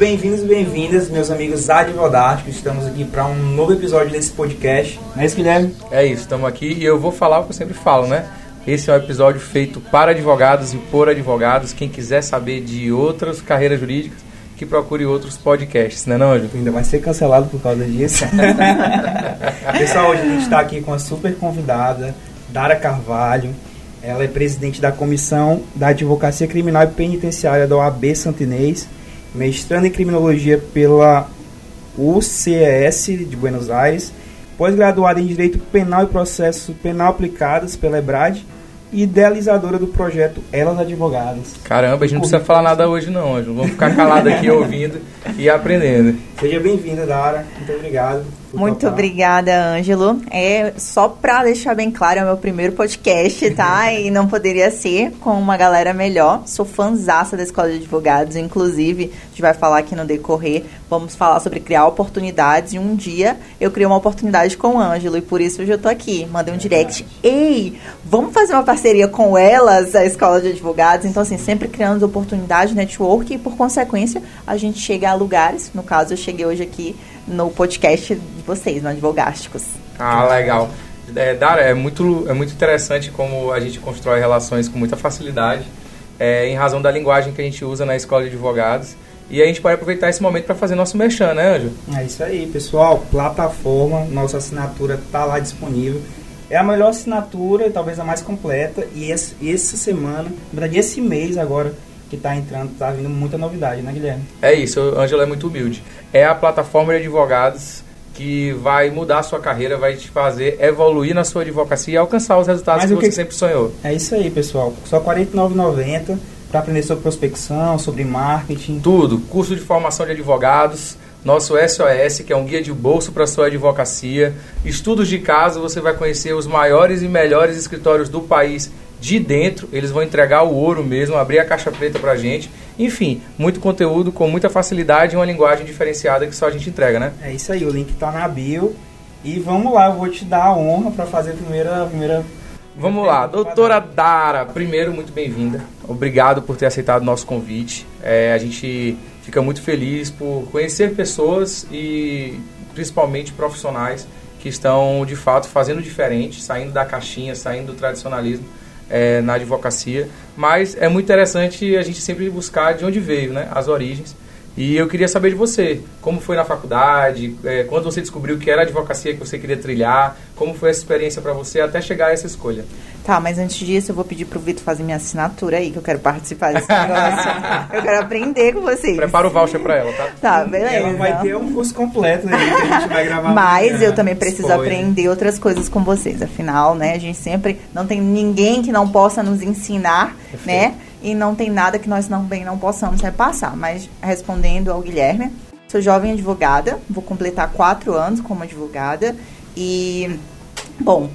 bem-vindos e bem-vindas, meus amigos advogásticos. Estamos aqui para um novo episódio desse podcast. Não é isso, Guilherme? É isso, estamos aqui e eu vou falar o que eu sempre falo, né? Esse é um episódio feito para advogados e por advogados. Quem quiser saber de outras carreiras jurídicas, que procure outros podcasts, né não, Ângelo? Ainda vai ser cancelado por causa disso. Pessoal, hoje a gente está aqui com a super convidada, Dara Carvalho. Ela é presidente da Comissão da Advocacia Criminal e Penitenciária da OAB Santinês, mestrando em Criminologia pela UCES de Buenos Aires, pós-graduada em Direito Penal e Processo Penal Aplicados pela EBRAD e idealizadora do projeto Elas Advogadas. Caramba, a gente não precisa falar nada hoje não, Ângelo. Vamos ficar calado aqui ouvindo e aprendendo. Seja bem-vinda, Dara. Muito obrigado. Muito obrigada, Ângelo. É só para deixar bem claro, é o meu primeiro podcast, tá? e não poderia ser com uma galera melhor. Sou fãzaça da Escola de Advogados, inclusive, a gente vai falar aqui no decorrer, vamos falar sobre criar oportunidades e um dia eu criei uma oportunidade com o Ângelo e por isso hoje eu tô aqui. Mandei um direct. Ei, vamos fazer uma parceria com elas, a Escola de Advogados. Então, assim, sempre criando oportunidade, network e por consequência a gente chega a lugares. No caso, eu cheguei hoje aqui no podcast de vocês, no Advogásticos. Ah, legal. É, Dara, é muito, é muito interessante como a gente constrói relações com muita facilidade, é, em razão da linguagem que a gente usa na escola de advogados. E a gente pode aproveitar esse momento para fazer nosso merchan, né, Anjo? É isso aí, pessoal. Plataforma, nossa assinatura está lá disponível. É a melhor assinatura e talvez a mais completa. E essa semana, na verdade, esse mês agora, que está entrando, está vindo muita novidade, né, Guilherme? É isso, o Ângelo é muito humilde. É a plataforma de advogados que vai mudar a sua carreira, vai te fazer evoluir na sua advocacia e alcançar os resultados Mas que, que você sempre sonhou. É isso aí, pessoal. Só R$ 49,90 para aprender sobre prospecção, sobre marketing. Tudo. Curso de formação de advogados, nosso SOS, que é um guia de bolso para sua advocacia. Estudos de caso, você vai conhecer os maiores e melhores escritórios do país de dentro, eles vão entregar o ouro mesmo, abrir a caixa preta pra gente. Enfim, muito conteúdo com muita facilidade e uma linguagem diferenciada que só a gente entrega, né? É isso aí, o link tá na bio. E vamos lá, eu vou te dar a honra para fazer a primeira, a primeira Vamos lá, doutora Dara, primeiro, muito bem-vinda. Obrigado por ter aceitado o nosso convite. É, a gente fica muito feliz por conhecer pessoas e principalmente profissionais que estão de fato fazendo diferente, saindo da caixinha, saindo do tradicionalismo é, na advocacia, mas é muito interessante a gente sempre buscar de onde veio, né, as origens. E eu queria saber de você, como foi na faculdade, é, quando você descobriu que era a advocacia que você queria trilhar, como foi essa experiência para você até chegar a essa escolha? Tá, mas antes disso eu vou pedir pro Vitor fazer minha assinatura aí, que eu quero participar desse negócio. eu quero aprender com vocês. Prepara o voucher para ela, tá? Tá, beleza. Ela vai ter um curso completo aí que a gente vai gravar. Mas eu também preciso Spoiler. aprender outras coisas com vocês. Afinal, né, a gente sempre não tem ninguém que não possa nos ensinar, Perfeito. né? E não tem nada que nós não bem não possamos repassar. Mas respondendo ao Guilherme, sou jovem advogada, vou completar quatro anos como advogada e bom,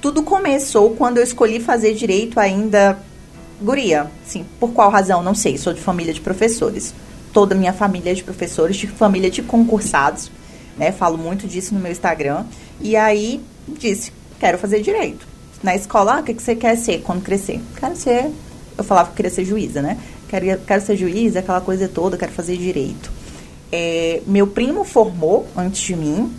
tudo começou quando eu escolhi fazer direito ainda guria. Sim, por qual razão? Não sei. Sou de família de professores. Toda minha família é de professores, de família de concursados. Né? Falo muito disso no meu Instagram. E aí disse, quero fazer direito. Na escola, ah, o que, que você quer ser quando crescer? Quero ser. Eu falava que queria ser juíza, né? Quero, quero ser juíza, aquela coisa toda, quero fazer direito. É, meu primo formou antes de mim,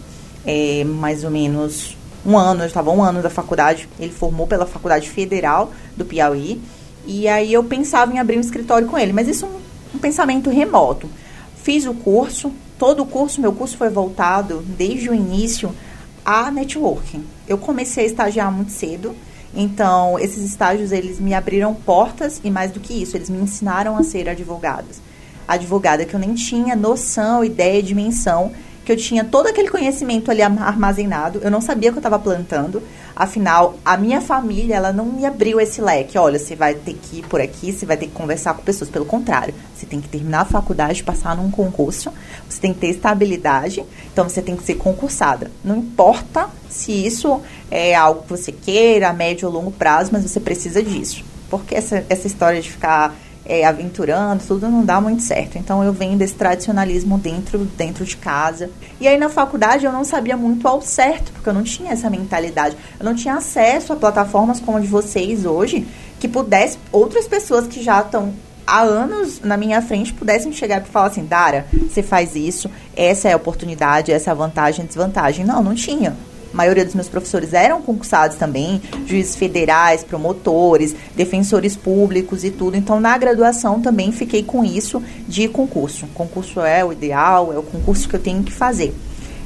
é, mais ou menos um ano, eu estava um ano da faculdade, ele formou pela Faculdade Federal do Piauí, e aí eu pensava em abrir um escritório com ele, mas isso é um, um pensamento remoto. Fiz o curso, todo o curso, meu curso foi voltado desde o início a networking. Eu comecei a estagiar muito cedo, então esses estágios eles me abriram portas e mais do que isso, eles me ensinaram a ser advogadas. Advogada que eu nem tinha noção, ideia, dimensão que eu tinha todo aquele conhecimento ali armazenado, eu não sabia que eu estava plantando. Afinal, a minha família, ela não me abriu esse leque. Olha, você vai ter que ir por aqui, você vai ter que conversar com pessoas. Pelo contrário, você tem que terminar a faculdade, passar num concurso, você tem que ter estabilidade, então você tem que ser concursada. Não importa se isso é algo que você queira, a médio ou longo prazo, mas você precisa disso. Porque essa, essa história de ficar é, aventurando, tudo não dá muito certo. Então eu venho desse tradicionalismo dentro, dentro de casa. E aí na faculdade eu não sabia muito ao certo, porque eu não tinha essa mentalidade. Eu não tinha acesso a plataformas como a de vocês hoje, que pudesse, outras pessoas que já estão há anos na minha frente pudessem chegar e falar assim, Dara, você faz isso, essa é a oportunidade, essa é a vantagem, desvantagem. Não, não tinha. Maioria dos meus professores eram concursados também, juízes federais, promotores, defensores públicos e tudo. Então, na graduação também fiquei com isso de concurso. Concurso é o ideal, é o concurso que eu tenho que fazer.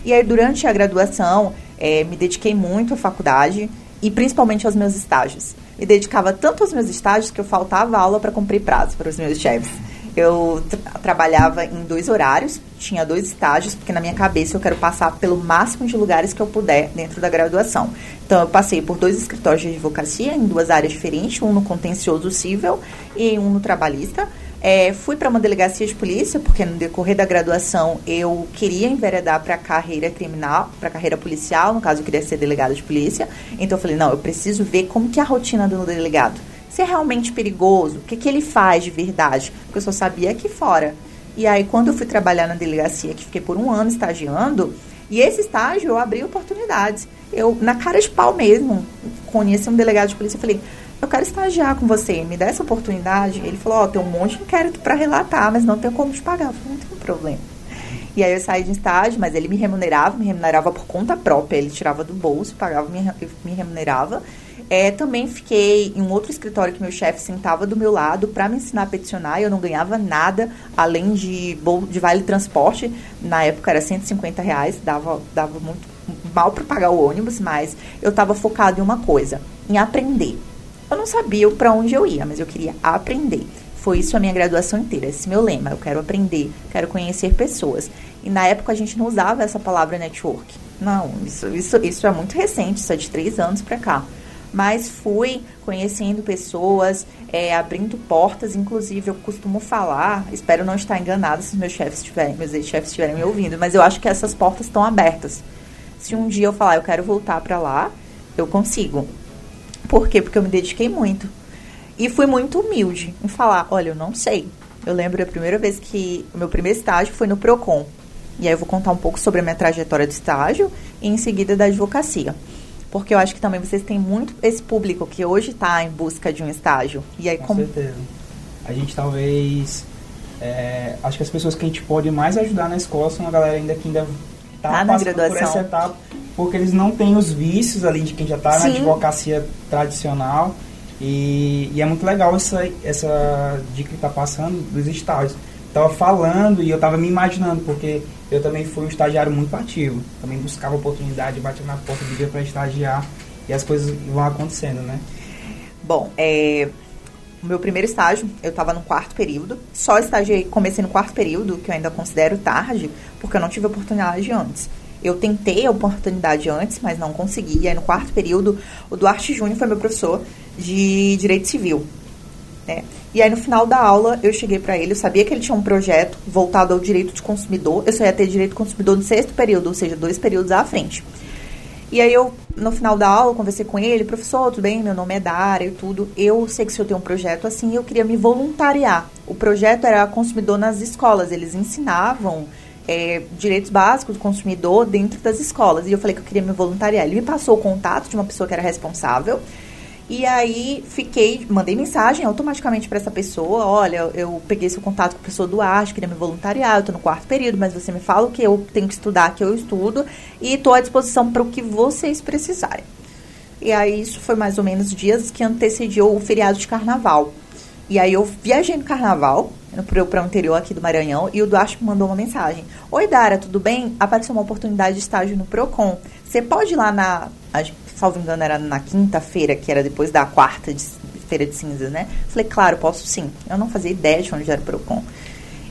E aí, durante a graduação, é, me dediquei muito à faculdade e principalmente aos meus estágios me dedicava tanto aos meus estágios que eu faltava aula para cumprir prazo para os meus chefes. Eu tra trabalhava em dois horários, tinha dois estágios, porque na minha cabeça eu quero passar pelo máximo de lugares que eu puder dentro da graduação. Então eu passei por dois escritórios de advocacia em duas áreas diferentes, um no contencioso civil e um no trabalhista. É, fui para uma delegacia de polícia, porque no decorrer da graduação eu queria enveredar para a carreira criminal, para a carreira policial, no caso eu queria ser delegado de polícia. Então eu falei, não, eu preciso ver como que é a rotina do delegado. Se é realmente perigoso, o que, que ele faz de verdade, porque eu só sabia aqui fora. E aí quando eu fui trabalhar na delegacia, que fiquei por um ano estagiando, e esse estágio eu abri oportunidades. Eu, na cara de pau mesmo, conheci um delegado de polícia e falei, eu quero estagiar com você, me dá essa oportunidade. Ele falou, ó, oh, tem um monte de inquérito para relatar, mas não tem como te pagar. Eu falei, não tem problema. E aí eu saí de estágio, mas ele me remunerava, me remunerava por conta própria. Ele tirava do bolso, pagava, me, remunerava. É, também fiquei em um outro escritório que meu chefe sentava do meu lado para me ensinar a peticionar. Eu não ganhava nada além de, de vale transporte. Na época era 150 reais, dava, dava muito mal para pagar o ônibus, mas eu estava focado em uma coisa, em aprender. Eu não sabia para onde eu ia, mas eu queria aprender. Foi isso a minha graduação inteira, esse meu lema. Eu quero aprender, quero conhecer pessoas. E na época a gente não usava essa palavra network. Não, isso, isso, isso é muito recente, isso é de três anos para cá. Mas fui conhecendo pessoas, é, abrindo portas. Inclusive, eu costumo falar, espero não estar enganada se meus chefes meus ex-chefes estiverem me ouvindo, mas eu acho que essas portas estão abertas. Se um dia eu falar, eu quero voltar para lá, eu consigo. Por quê? Porque eu me dediquei muito. E fui muito humilde em falar, olha, eu não sei. Eu lembro a primeira vez que o meu primeiro estágio foi no Procon. E aí eu vou contar um pouco sobre a minha trajetória de estágio e em seguida da advocacia. Porque eu acho que também vocês têm muito esse público que hoje está em busca de um estágio. E aí Com como... certeza. A gente talvez... É, acho que as pessoas que a gente pode mais ajudar na escola são a galera ainda que ainda está tá passando por essa etapa porque eles não têm os vícios ali de quem já está na advocacia tradicional. E, e, é muito legal essa, essa dica que está passando dos estágios. Estava falando e eu estava me imaginando, porque eu também fui um estagiário muito ativo. Também buscava oportunidade, batia na porta, pedia para estagiar e as coisas vão acontecendo, né? Bom, é, o meu primeiro estágio, eu estava no quarto período. Só estagiei, comecei no quarto período, que eu ainda considero tarde, porque eu não tive oportunidade antes. Eu tentei a oportunidade antes, mas não consegui. E aí, no quarto período, o Duarte Júnior foi meu professor de Direito Civil. Né? E aí, no final da aula, eu cheguei para ele, eu sabia que ele tinha um projeto voltado ao direito de consumidor. Eu só ia ter direito de consumidor no sexto período, ou seja, dois períodos à frente. E aí, eu, no final da aula, conversei com ele, professor, tudo bem? Meu nome é Dara e tudo. Eu sei que se eu tenho um projeto assim, eu queria me voluntariar. O projeto era consumidor nas escolas, eles ensinavam é, direitos básicos do consumidor dentro das escolas. E eu falei que eu queria me voluntariar. Ele me passou o contato de uma pessoa que era responsável. E aí fiquei, mandei mensagem automaticamente para essa pessoa, olha, eu peguei seu contato com a pessoa do Arte, queria me voluntariar, eu tô no quarto período, mas você me fala o que eu tenho que estudar, que eu estudo, e estou à disposição para o que vocês precisarem. E aí isso foi mais ou menos dias que antecediu o feriado de carnaval. E aí eu viajei no carnaval, para o interior aqui do Maranhão, e o Duarte me mandou uma mensagem. Oi, Dara, tudo bem? Apareceu uma oportunidade de estágio no PROCON. Você pode ir lá na, salvo engano, era na quinta-feira, que era depois da quarta de, feira de cinzas, né? Falei, claro, posso sim. Eu não fazia ideia de onde era o PROCON.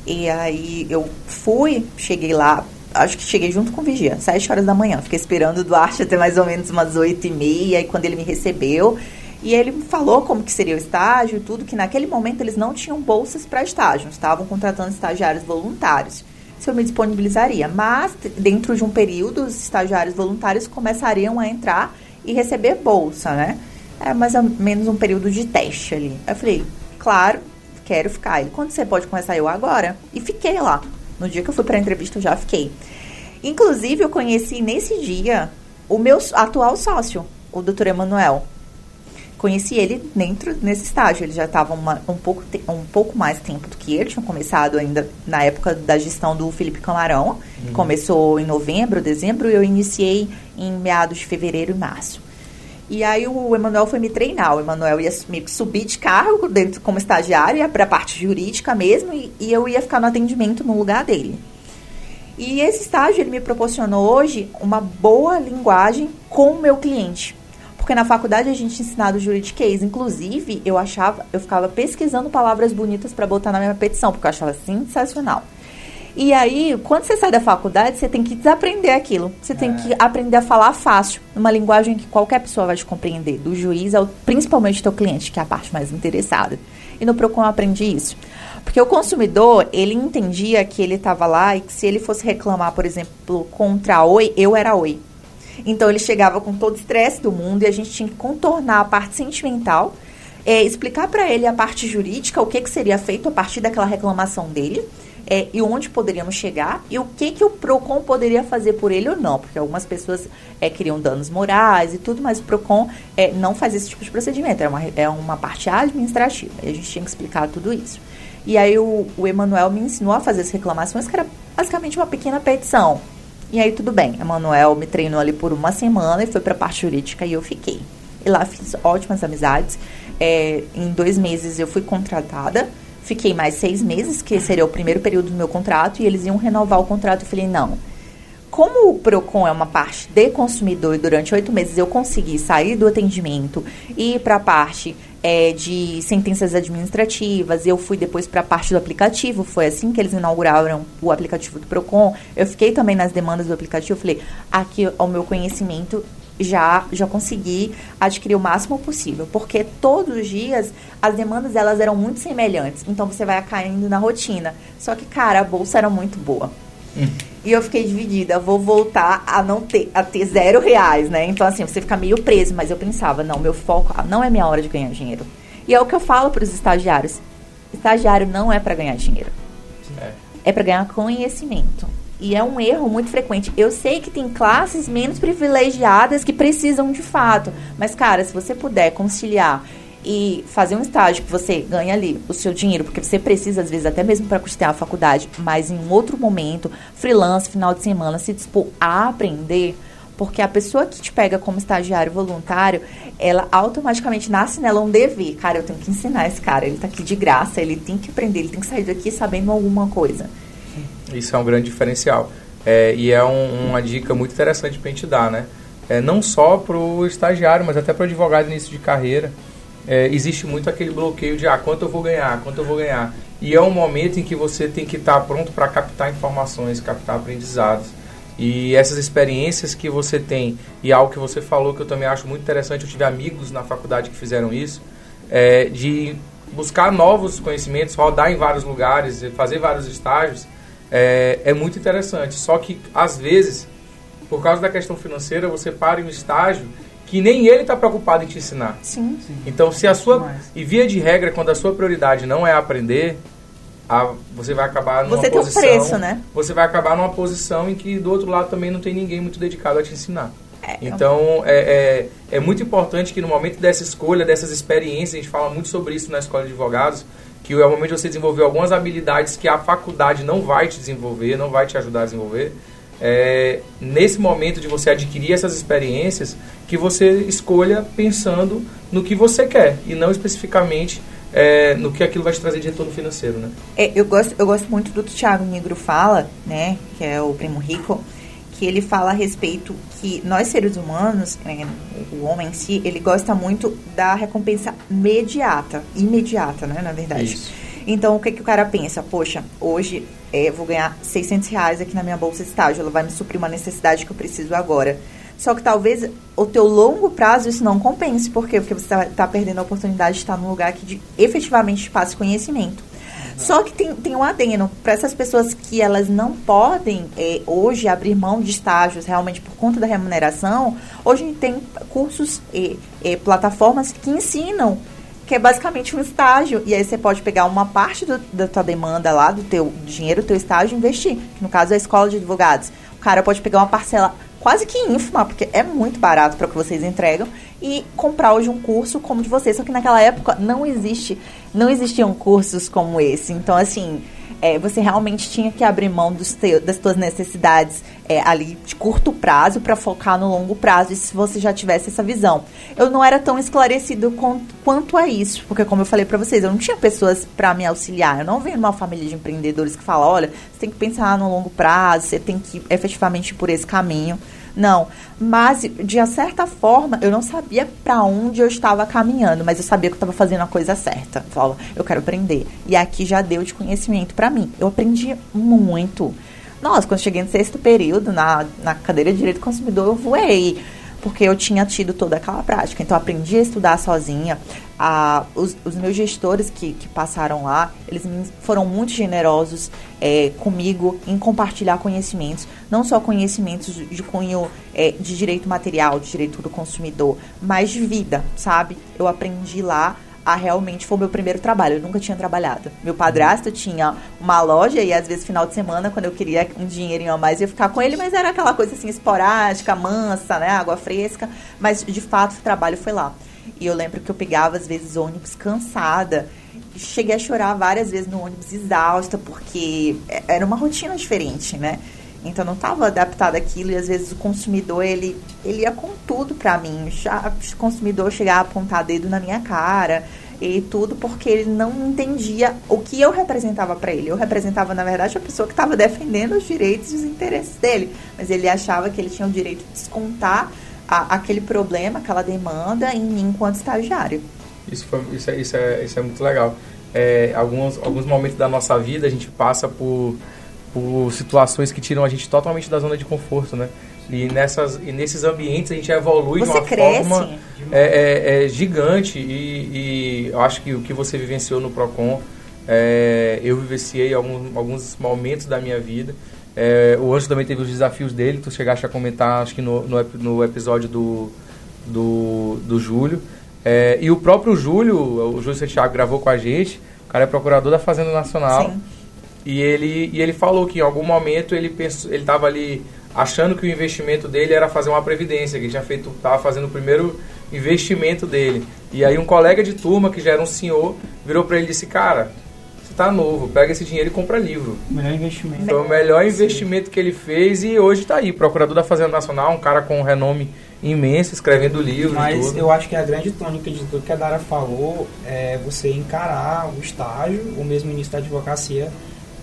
E aí eu fui, cheguei lá, acho que cheguei junto com o Vigia, sete horas da manhã. Fiquei esperando o Duarte até mais ou menos umas oito e meia, e quando ele me recebeu, e ele falou como que seria o estágio e tudo, que naquele momento eles não tinham bolsas para estágio, estavam contratando estagiários voluntários. Se eu me disponibilizaria, mas dentro de um período os estagiários voluntários começariam a entrar e receber bolsa, né? É mais ou menos um período de teste ali. Eu falei, claro, quero ficar. Ele, quando você pode começar? Eu agora. E fiquei lá. No dia que eu fui para a entrevista, eu já fiquei. Inclusive, eu conheci nesse dia o meu atual sócio, o doutor Emanuel conheci ele dentro nesse estágio. Ele já estava um pouco, um pouco mais tempo do que ele, tinha começado ainda na época da gestão do Felipe Camarão. Uhum. Começou em novembro, dezembro, e eu iniciei em meados de fevereiro e março. E aí o Emanuel foi me treinar. O Emanuel ia me subir de cargo dentro como estagiário, ia para a parte jurídica mesmo, e, e eu ia ficar no atendimento no lugar dele. E esse estágio ele me proporcionou hoje uma boa linguagem com o meu cliente. Porque na faculdade a gente ensinado juridiquês. Inclusive, eu achava, eu ficava pesquisando palavras bonitas para botar na minha petição, porque eu achava sensacional. E aí, quando você sai da faculdade, você tem que desaprender aquilo. Você tem é. que aprender a falar fácil, numa linguagem que qualquer pessoa vai te compreender, do juiz ao principalmente teu cliente, que é a parte mais interessada. E no Procon eu aprendi isso. Porque o consumidor, ele entendia que ele estava lá e que se ele fosse reclamar, por exemplo, contra a Oi, eu era Oi. Então ele chegava com todo o estresse do mundo e a gente tinha que contornar a parte sentimental, é, explicar para ele a parte jurídica, o que, que seria feito a partir daquela reclamação dele. É, e onde poderíamos chegar e o que, que o PROCON poderia fazer por ele ou não, porque algumas pessoas é, queriam danos morais e tudo, mas o PROCON é, não faz esse tipo de procedimento, é uma, é uma parte administrativa, e a gente tinha que explicar tudo isso. E aí o, o Emanuel me ensinou a fazer as reclamações, que era basicamente uma pequena petição. E aí tudo bem, Emanuel me treinou ali por uma semana e foi para a parte jurídica e eu fiquei. E lá fiz ótimas amizades. É, em dois meses eu fui contratada. Fiquei mais seis meses, que seria o primeiro período do meu contrato, e eles iam renovar o contrato. Eu falei, não. Como o PROCON é uma parte de consumidor e durante oito meses eu consegui sair do atendimento e ir para a parte é, de sentenças administrativas, eu fui depois para a parte do aplicativo, foi assim que eles inauguraram o aplicativo do PROCON. Eu fiquei também nas demandas do aplicativo, falei, aqui o meu conhecimento já já consegui adquirir o máximo possível, porque todos os dias as demandas elas eram muito semelhantes, então você vai caindo na rotina. Só que, cara, a bolsa era muito boa. Hum. E eu fiquei dividida, vou voltar a não ter, a ter zero reais, né? Então, assim, você fica meio preso, mas eu pensava, não, meu foco ah, não é minha hora de ganhar dinheiro. E é o que eu falo para os estagiários. Estagiário não é para ganhar dinheiro. É, é para ganhar conhecimento. E é um erro muito frequente. Eu sei que tem classes menos privilegiadas que precisam de fato. Mas, cara, se você puder conciliar e fazer um estágio que você ganha ali o seu dinheiro, porque você precisa, às vezes, até mesmo para custear a faculdade, mas em um outro momento, freelance, final de semana, se dispor a aprender, porque a pessoa que te pega como estagiário voluntário, ela automaticamente nasce nela um dever. Cara, eu tenho que ensinar esse cara, ele tá aqui de graça, ele tem que aprender, ele tem que sair daqui sabendo alguma coisa. Isso é um grande diferencial. É, e é um, uma dica muito interessante para a gente dar, né? É, não só para o estagiário, mas até para o advogado início de carreira é, existe muito aquele bloqueio de ah, quanto eu vou ganhar, quanto eu vou ganhar. E é um momento em que você tem que estar pronto para captar informações, captar aprendizados. E essas experiências que você tem, e algo que você falou que eu também acho muito interessante, eu tive amigos na faculdade que fizeram isso, é, de buscar novos conhecimentos, rodar em vários lugares, fazer vários estágios, é, é muito interessante. Só que, às vezes, por causa da questão financeira, você para em um estágio que nem ele está preocupado em te ensinar. Sim. Sim. Então, se a sua e via de regra, quando a sua prioridade não é aprender, a, você vai acabar numa você posição. Tem um preço, né? Você vai acabar numa posição em que do outro lado também não tem ninguém muito dedicado a te ensinar. É, então, é, é, é, muito importante que no momento dessa escolha, dessas experiências, a gente fala muito sobre isso na escola de advogados, que é o momento de você desenvolver algumas habilidades que a faculdade não vai te desenvolver, não vai te ajudar a desenvolver é, nesse momento de você adquirir essas experiências, que você escolha pensando no que você quer e não especificamente é, no que aquilo vai te trazer de retorno financeiro, né? É, eu, gosto, eu gosto muito do que o Thiago Negro fala, né, que é o primo rico, que ele fala a respeito que nós seres humanos, é, o homem em si, ele gosta muito da recompensa imediata, imediata, né, na verdade. Isso. Então, o que, que o cara pensa? Poxa, hoje é, vou ganhar 600 reais aqui na minha bolsa de estágio, ela vai me suprir uma necessidade que eu preciso agora. Só que talvez o teu longo prazo isso não compense. Por quê? Porque você está tá perdendo a oportunidade de estar num lugar que de, efetivamente te passe conhecimento. Só que tem, tem um adeno para essas pessoas que elas não podem é, hoje abrir mão de estágios realmente por conta da remuneração. Hoje tem cursos e, e plataformas que ensinam que é basicamente um estágio. E aí você pode pegar uma parte do, da tua demanda lá, do teu dinheiro, do teu estágio e investir. Que no caso é a escola de advogados. O cara pode pegar uma parcela quase que ínfima, porque é muito barato para o que vocês entregam, e comprar hoje um curso como o de vocês. Só que naquela época não existe, não existiam cursos como esse. Então, assim, é, você realmente tinha que abrir mão teu, das suas necessidades é, ali de curto prazo para focar no longo prazo, e se você já tivesse essa visão. Eu não era tão esclarecido com, quanto a isso, porque como eu falei para vocês, eu não tinha pessoas para me auxiliar. Eu não venho de uma família de empreendedores que fala, olha, você tem que pensar no longo prazo, você tem que efetivamente ir por esse caminho. Não, mas de certa forma eu não sabia para onde eu estava caminhando, mas eu sabia que eu estava fazendo a coisa certa. Falo, eu quero aprender. E aqui já deu de conhecimento para mim. Eu aprendi muito. Nossa, quando cheguei no sexto período, na, na cadeira de Direito do Consumidor, eu voei porque eu tinha tido toda aquela prática. Então, aprendi a estudar sozinha. Ah, os, os, meus gestores que, que, passaram lá, eles foram muito generosos é, comigo em compartilhar conhecimentos, não só conhecimentos de cunho é, de direito material, de direito do consumidor, mas de vida, sabe? Eu aprendi lá realmente foi o meu primeiro trabalho. Eu nunca tinha trabalhado. Meu padrasto tinha uma loja e às vezes final de semana, quando eu queria um dinheirinho a mais, eu ia ficar com ele, mas era aquela coisa assim esporádica, mansa, né, água fresca, mas de fato o trabalho foi lá. E eu lembro que eu pegava às vezes ônibus cansada. Cheguei a chorar várias vezes no ônibus exausta, porque era uma rotina diferente, né? Então não estava adaptado àquilo e às vezes o consumidor ele, ele ia com tudo para mim. Já, o consumidor chegava a apontar dedo na minha cara e tudo porque ele não entendia o que eu representava para ele. Eu representava, na verdade, a pessoa que estava defendendo os direitos e os interesses dele, mas ele achava que ele tinha o direito de descontar a, aquele problema, aquela demanda em mim enquanto estagiário. Isso, foi, isso, é, isso, é, isso é muito legal. É, alguns, alguns momentos da nossa vida a gente passa por por situações que tiram a gente totalmente da zona de conforto, né? E, nessas, e nesses ambientes a gente evolui você de uma cresce. forma é, é, é gigante e, e, eu acho que o que você vivenciou no Procon, é, eu vivenciei alguns, alguns momentos da minha vida. É, o Anjo também teve os desafios dele, tu chegaste a comentar, acho que no, no, no episódio do, do, do Júlio. É, e o próprio Júlio, o Júlio Santiago gravou com a gente, o cara é procurador da Fazenda Nacional. Sim. E ele, e ele falou que em algum momento ele pensou, ele estava ali achando que o investimento dele era fazer uma previdência, que ele tinha feito, estava fazendo o primeiro investimento dele. E aí um colega de turma, que já era um senhor, virou para ele e disse, cara, você está novo, pega esse dinheiro e compra livro. Melhor investimento. Foi o melhor investimento que ele fez e hoje está aí, procurador da Fazenda Nacional, um cara com um renome imenso, escrevendo livros Mas eu acho que a grande tônica de tudo que a Dara falou é você encarar o estágio, o mesmo início da advocacia,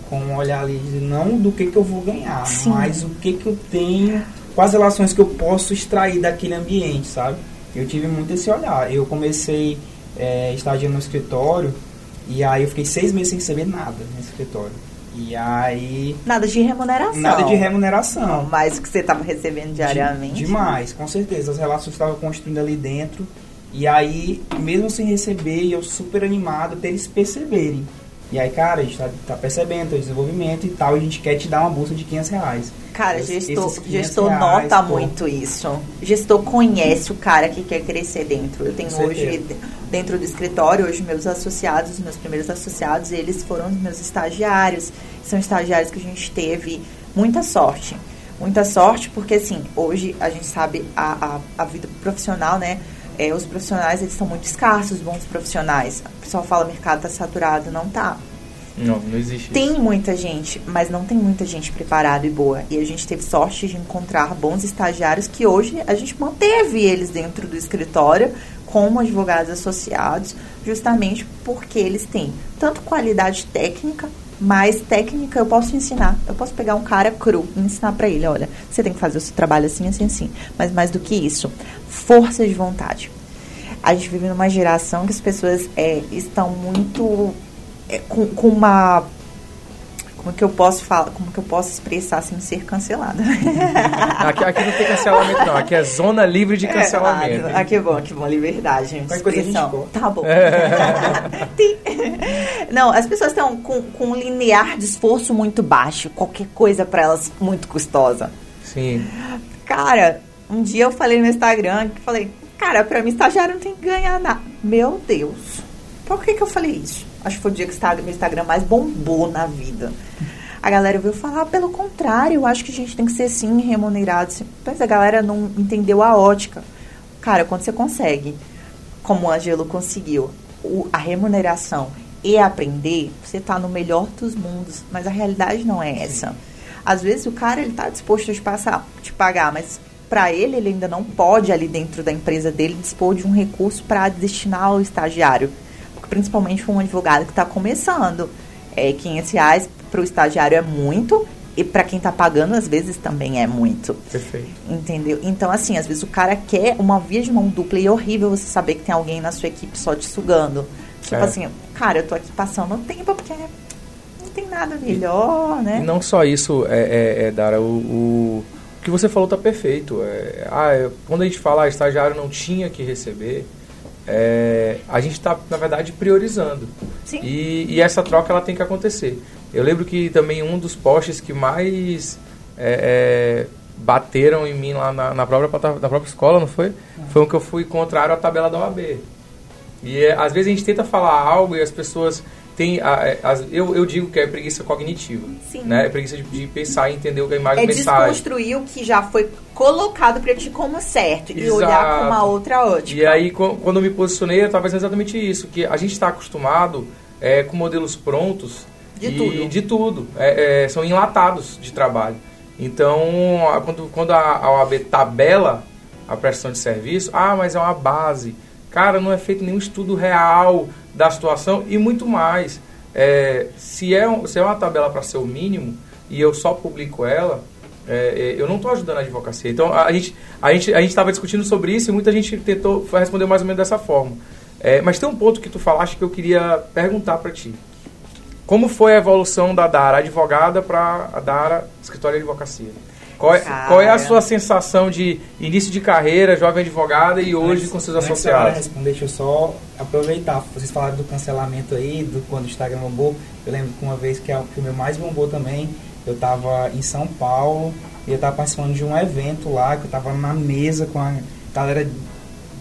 com um olhar ali não do que, que eu vou ganhar, Sim. mas o que, que eu tenho, quais relações que eu posso extrair daquele ambiente, sabe? Eu tive muito esse olhar. Eu comecei é, estagiando no escritório e aí eu fiquei seis meses sem receber nada no escritório. E aí. Nada de remuneração. Nada de remuneração. Não, mais o que você estava recebendo diariamente. De, demais, com certeza. As relações estavam construindo ali dentro. E aí, mesmo sem receber, eu super animado até eles perceberem e aí, cara, a gente tá, tá percebendo o desenvolvimento e tal, e a gente quer te dar uma bolsa de 500 reais. Cara, gestor, gestor reais, nota pô. muito isso. Gestor conhece o cara que quer crescer dentro. Eu tenho hoje, dentro do escritório, hoje meus associados, meus primeiros associados, eles foram meus estagiários. São estagiários que a gente teve muita sorte. Muita sorte, porque assim, hoje a gente sabe a, a, a vida profissional, né? É, os profissionais eles são muito escassos, bons profissionais. O pessoal fala mercado está saturado, não tá. Não, não existe. Tem isso. muita gente, mas não tem muita gente preparada e boa. E a gente teve sorte de encontrar bons estagiários que hoje a gente manteve eles dentro do escritório como advogados associados, justamente porque eles têm tanto qualidade técnica mais técnica eu posso ensinar. Eu posso pegar um cara cru e ensinar para ele, olha, você tem que fazer o seu trabalho assim, assim, assim. Mas mais do que isso, força de vontade. A gente vive numa geração que as pessoas é, estão muito é, com, com uma como que eu posso falar, como que eu posso expressar sem ser cancelada? aqui, aqui não tem cancelamento não, aqui é zona livre de é, cancelamento. É, ah, que bom, que bom, liberdade, expressão. Coisa tá bom. não, as pessoas estão com, com um linear de esforço muito baixo, qualquer coisa para elas muito custosa. Sim. Cara, um dia eu falei no Instagram, que falei, cara, para mim estagiário não tem que ganhar nada. Meu Deus. Por que que eu falei isso? Acho que foi o dia que o meu Instagram mais bombou na vida. A galera veio falar, ah, pelo contrário, eu acho que a gente tem que ser sim remunerado. Mas a galera não entendeu a ótica. Cara, quando você consegue, como o Angelo conseguiu, o, a remuneração e aprender, você está no melhor dos mundos. Mas a realidade não é essa. Às vezes o cara ele está disposto a te, passar, te pagar, mas para ele ele ainda não pode ali dentro da empresa dele dispor de um recurso para destinar ao estagiário, principalmente para um advogado que está começando, é 500 reais para o estagiário é muito e para quem está pagando às vezes também é muito. Perfeito. Entendeu? Então assim, às vezes o cara quer uma via de mão dupla e é horrível você saber que tem alguém na sua equipe só te sugando. Tipo é. assim, cara, eu tô aqui passando tempo porque não tem nada melhor, né? E não só isso, é, é, é Dara, o, o, que você falou tá perfeito. É, ah, é, quando a gente fala ah, estagiário não tinha que receber, é, a gente está, na verdade, priorizando. Sim. E, e, essa troca ela tem que acontecer. Eu lembro que também um dos postes que mais é, é, bateram em mim lá na, na, própria, na própria escola, não foi? Foi um que eu fui contrário à tabela da OAB. E é, às vezes a gente tenta falar algo e as pessoas têm. A, a, eu, eu digo que é preguiça cognitiva. Sim. Né? É preguiça de, de pensar e entender o que a imagem é mensagem. desconstruir o que já foi colocado para ti como certo Exato. e olhar com uma outra ótica. E aí, quando eu me posicionei, eu estava fazendo exatamente isso: que a gente está acostumado é, com modelos prontos. De e, tudo. De tudo. É, é, são enlatados de trabalho. Então, quando, quando a, a OAB tabela a prestação de serviço, ah, mas é uma base Cara, não é feito nenhum estudo real da situação e muito mais. É, se, é, se é uma tabela para ser o mínimo e eu só publico ela, é, é eu não estou ajudando a advocacia. Então a gente a gente a estava discutindo sobre isso e muita gente tentou responder mais ou menos dessa forma. É, mas tem um ponto que tu falaste que eu queria perguntar para ti. Como foi a evolução da Dara advogada para a Dara escritório de advocacia? Qual é, qual é, a sua sensação de início de carreira, jovem advogada e hoje antes, com seus associados? Responder, deixa eu só aproveitar. Vocês falaram do cancelamento aí, do quando o Instagram bombou. Eu lembro que uma vez que, que o meu mais bombou também, eu estava em São Paulo e eu estava participando de um evento lá, que eu estava na mesa com a galera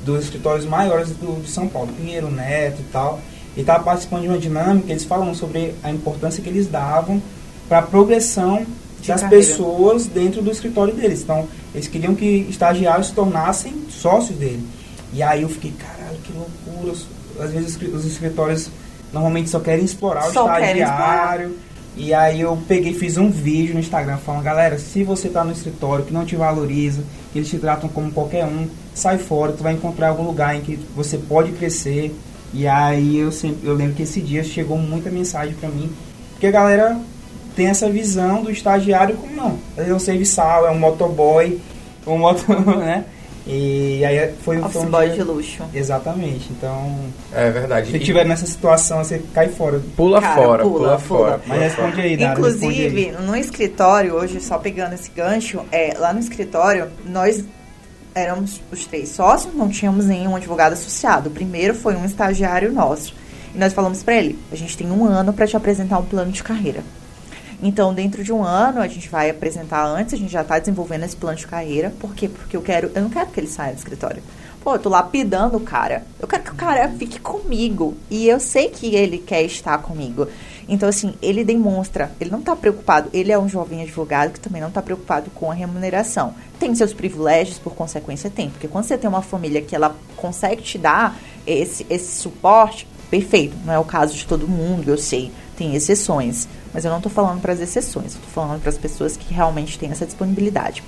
dos escritórios maiores do, de São Paulo, Pinheiro Neto e tal. E estava participando de uma dinâmica, eles falando sobre a importância que eles davam para a progressão das carreira. pessoas dentro do escritório deles. Então, eles queriam que estagiários se tornassem sócios dele. E aí eu fiquei, caralho, que loucura. Às vezes os escritórios normalmente só querem explorar só o estagiário. E aí eu peguei fiz um vídeo no Instagram falando, galera, se você está no escritório que não te valoriza, que eles te tratam como qualquer um, sai fora, tu vai encontrar algum lugar em que você pode crescer. E aí eu sempre, eu lembro que esse dia chegou muita mensagem para mim, porque a galera tem essa visão do estagiário como não. Ele é um serviçal, é um motoboy, um moto, né? E aí foi, Office um boy de luxo. Exatamente. Então. É verdade. Se tiver nessa situação, você cai fora. Pula Cara, fora, pula, pula, fora. Mas responde aí, Dara, Inclusive, aí. no escritório, hoje, só pegando esse gancho, é, lá no escritório, nós éramos os três sócios, não tínhamos nenhum advogado associado. O primeiro foi um estagiário nosso. E nós falamos para ele: a gente tem um ano para te apresentar um plano de carreira. Então, dentro de um ano, a gente vai apresentar antes, a gente já está desenvolvendo esse plano de carreira. Por quê? Porque eu quero, eu não quero que ele saia do escritório. Pô, eu tô lapidando o cara. Eu quero que o cara fique comigo. E eu sei que ele quer estar comigo. Então, assim, ele demonstra, ele não está preocupado, ele é um jovem advogado que também não está preocupado com a remuneração. Tem seus privilégios, por consequência, tem. Porque quando você tem uma família que ela consegue te dar esse, esse suporte, perfeito. Não é o caso de todo mundo, eu sei. Tem exceções. Mas eu não estou falando para as exceções, estou falando para as pessoas que realmente têm essa disponibilidade.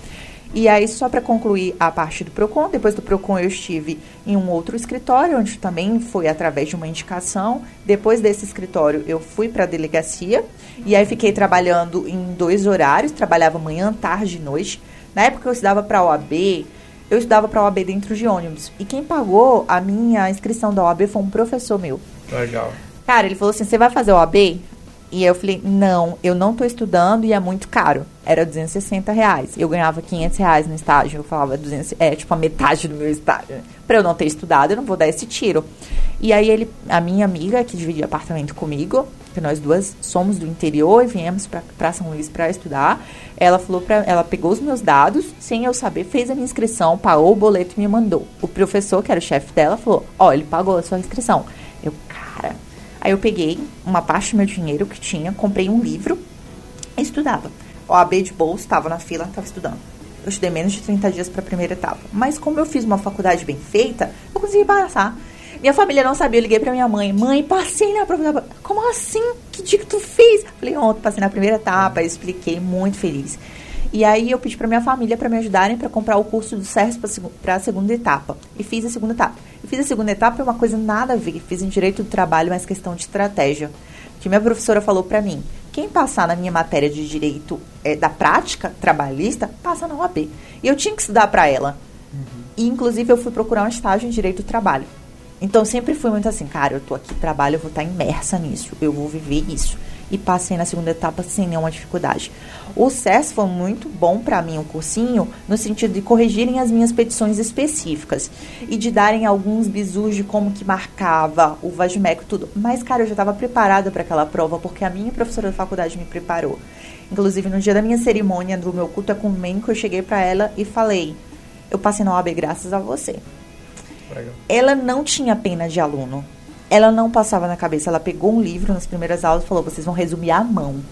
E aí, só para concluir a parte do PROCON, depois do PROCON eu estive em um outro escritório, onde também foi através de uma indicação. Depois desse escritório, eu fui para a delegacia e aí fiquei trabalhando em dois horários, trabalhava manhã, tarde e noite. Na época eu estudava para a OAB, eu estudava para a OAB dentro de ônibus. E quem pagou a minha inscrição da OAB foi um professor meu. Legal. Cara, ele falou assim: você vai fazer OAB? E eu falei, não, eu não estou estudando e é muito caro. Era 260 reais. Eu ganhava 500 reais no estágio. Eu falava, 200, é tipo a metade do meu estágio. Para eu não ter estudado, eu não vou dar esse tiro. E aí ele, a minha amiga, que dividia apartamento comigo, que nós duas somos do interior e viemos para São Luís para estudar, ela falou para ela pegou os meus dados, sem eu saber, fez a minha inscrição, pagou o boleto e me mandou. O professor, que era o chefe dela, falou: "Ó, oh, ele pagou a sua inscrição". Eu, cara, Aí eu peguei uma parte do meu dinheiro que tinha, comprei um livro Estudava. OAB de bolsa, estava na fila, estava estudando. Eu estudei menos de 30 dias para a primeira etapa. Mas como eu fiz uma faculdade bem feita, eu consegui passar. Minha família não sabia, eu liguei pra minha mãe. Mãe, passei na prova. Como assim? Que dia que tu fez? Falei, ontem passei na primeira etapa, eu expliquei, muito feliz. E aí eu pedi para minha família para me ajudarem para comprar o curso do SERS para a segunda etapa. E fiz a segunda etapa. E fiz a segunda etapa é uma coisa nada a ver. Fiz em direito do trabalho, mas questão de estratégia. Que minha professora falou para mim: quem passar na minha matéria de direito é, da prática trabalhista, passa na OAB. E eu tinha que estudar para ela. Uhum. E, inclusive, eu fui procurar um estágio em direito do trabalho. Então, sempre fui muito assim, cara, eu tô aqui, trabalho, eu vou estar imersa nisso, eu vou viver isso e passei na segunda etapa sem nenhuma dificuldade. O SES foi muito bom para mim, o um cursinho, no sentido de corrigirem as minhas petições específicas e de darem alguns bisus de como que marcava o Vagimeco tudo. Mas, cara, eu já estava preparada para aquela prova, porque a minha professora da faculdade me preparou. Inclusive, no dia da minha cerimônia do meu culto ecumênico, eu cheguei para ela e falei: Eu passei na OAB graças a você. Legal. Ela não tinha pena de aluno ela não passava na cabeça. Ela pegou um livro nas primeiras aulas e falou: vocês vão resumir à mão.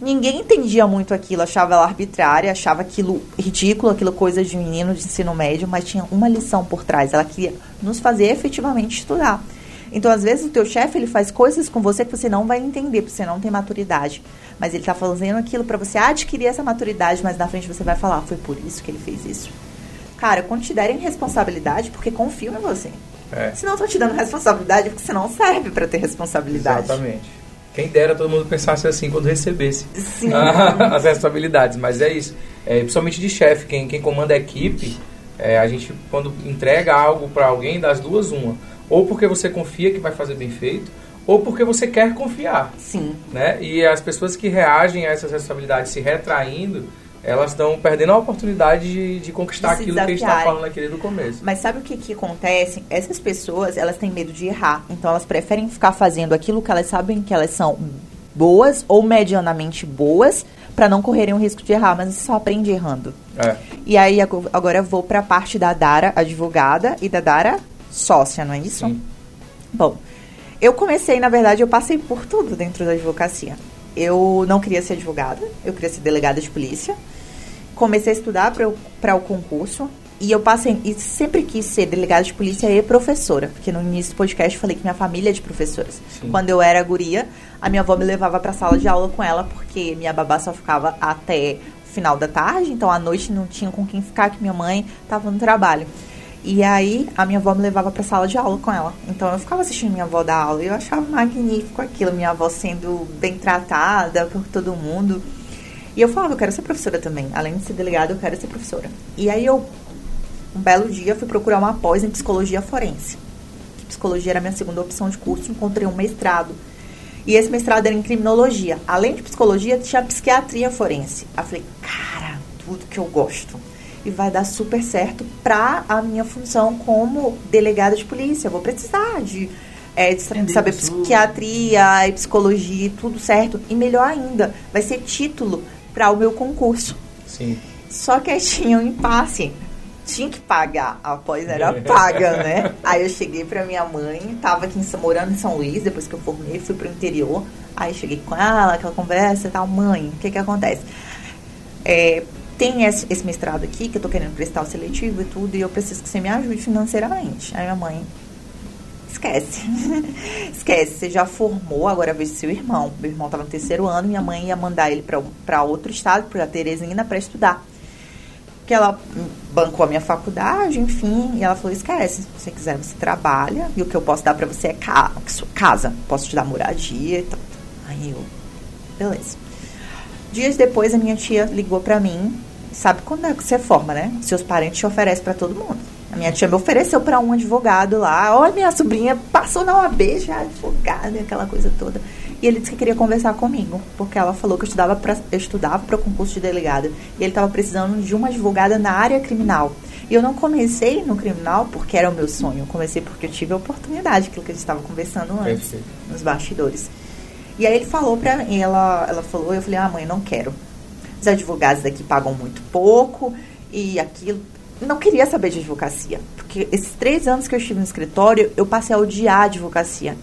Ninguém entendia muito aquilo, achava ela arbitrária, achava aquilo ridículo, aquilo coisa de menino de ensino médio, mas tinha uma lição por trás. Ela queria nos fazer efetivamente estudar. Então, às vezes, o teu chefe ele faz coisas com você que você não vai entender, porque você não tem maturidade. Mas ele está fazendo aquilo para você adquirir essa maturidade, mas na frente você vai falar, foi por isso que ele fez isso. Cara, quando te derem responsabilidade, porque confio em você. É. Se não estou te dando responsabilidade, porque você não serve para ter responsabilidade. Exatamente. Quem dera todo mundo pensasse assim quando recebesse as responsabilidades. Mas é isso. É, principalmente de chefe, quem, quem comanda a equipe, é, a gente quando entrega algo para alguém, das duas, uma. Ou porque você confia que vai fazer bem feito, ou porque você quer confiar. Sim. Né? E as pessoas que reagem a essas responsabilidades se retraindo, elas estão perdendo a oportunidade de, de conquistar de aquilo que a gente está falando aqui do começo. Mas sabe o que, que acontece? Essas pessoas, elas têm medo de errar. Então, elas preferem ficar fazendo aquilo que elas sabem que elas são boas ou medianamente boas para não correrem o risco de errar, mas você só aprende errando. É. E aí, agora eu vou para a parte da Dara advogada e da Dara sócia, não é isso? Sim. Bom, eu comecei, na verdade, eu passei por tudo dentro da advocacia. Eu não queria ser advogada, eu queria ser delegada de polícia. Comecei a estudar para o concurso e eu passei e sempre quis ser delegada de polícia e professora, porque no início do podcast eu falei que minha família é de professoras. Sim. Quando eu era guria, a minha avó me levava para a sala de aula com ela porque minha babá só ficava até o final da tarde, então à noite não tinha com quem ficar, que minha mãe estava no trabalho. E aí a minha avó me levava para sala de aula com ela. Então eu ficava assistindo minha avó dar aula e eu achava magnífico aquilo, minha avó sendo bem tratada por todo mundo. E eu falava, eu quero ser professora também. Além de ser delegada, eu quero ser professora. E aí eu, um belo dia, fui procurar uma pós em psicologia forense. Psicologia era a minha segunda opção de curso, encontrei um mestrado. E esse mestrado era em criminologia. Além de psicologia, tinha psiquiatria forense. Aí eu falei, cara, tudo que eu gosto e vai dar super certo para a minha função como delegada de polícia. Eu vou precisar de, é, de saber psiquiatria e psicologia e tudo certo. E melhor ainda, vai ser título para o meu concurso. Sim. Só que aí tinha um impasse. Tinha que pagar, após era paga, né? Aí eu cheguei pra minha mãe, tava aqui em, morando em São Luís, depois que eu formei, fui pro interior. Aí cheguei com ela, aquela conversa e tal, mãe, o que que acontece? É, tem esse, esse, mestrado aqui, que eu tô querendo prestar o seletivo e tudo, e eu preciso que você me ajude financeiramente. Aí minha mãe, esquece. esquece, você já formou, agora veja seu irmão. Meu irmão tava no terceiro ano, minha mãe ia mandar ele para outro estado, para Teresina, para estudar. Que ela bancou a minha faculdade, enfim, e ela falou: esquece, se você quiser, você trabalha, e o que eu posso dar para você é ca casa, posso te dar moradia e tal. Aí eu, beleza. Dias depois, a minha tia ligou para mim sabe quando é que você forma, né? Seus parentes te oferecem para todo mundo. A minha tia me ofereceu para um advogado lá. Olha, minha sobrinha passou na OAB já advogada, aquela coisa toda. E ele disse que queria conversar comigo, porque ela falou que eu estudava para eu estudava para concurso de delegada e ele estava precisando de uma advogada na área criminal. E eu não comecei no criminal porque era o meu sonho, eu comecei porque eu tive a oportunidade, aquilo que a gente estava conversando antes, Perfeito. nos bastidores. E aí ele falou para mim, ela ela falou, eu falei: "Ah, mãe, não quero os advogados daqui pagam muito pouco e aquilo. Não queria saber de advocacia, porque esses três anos que eu estive no escritório, eu passei a odiar a advocacia.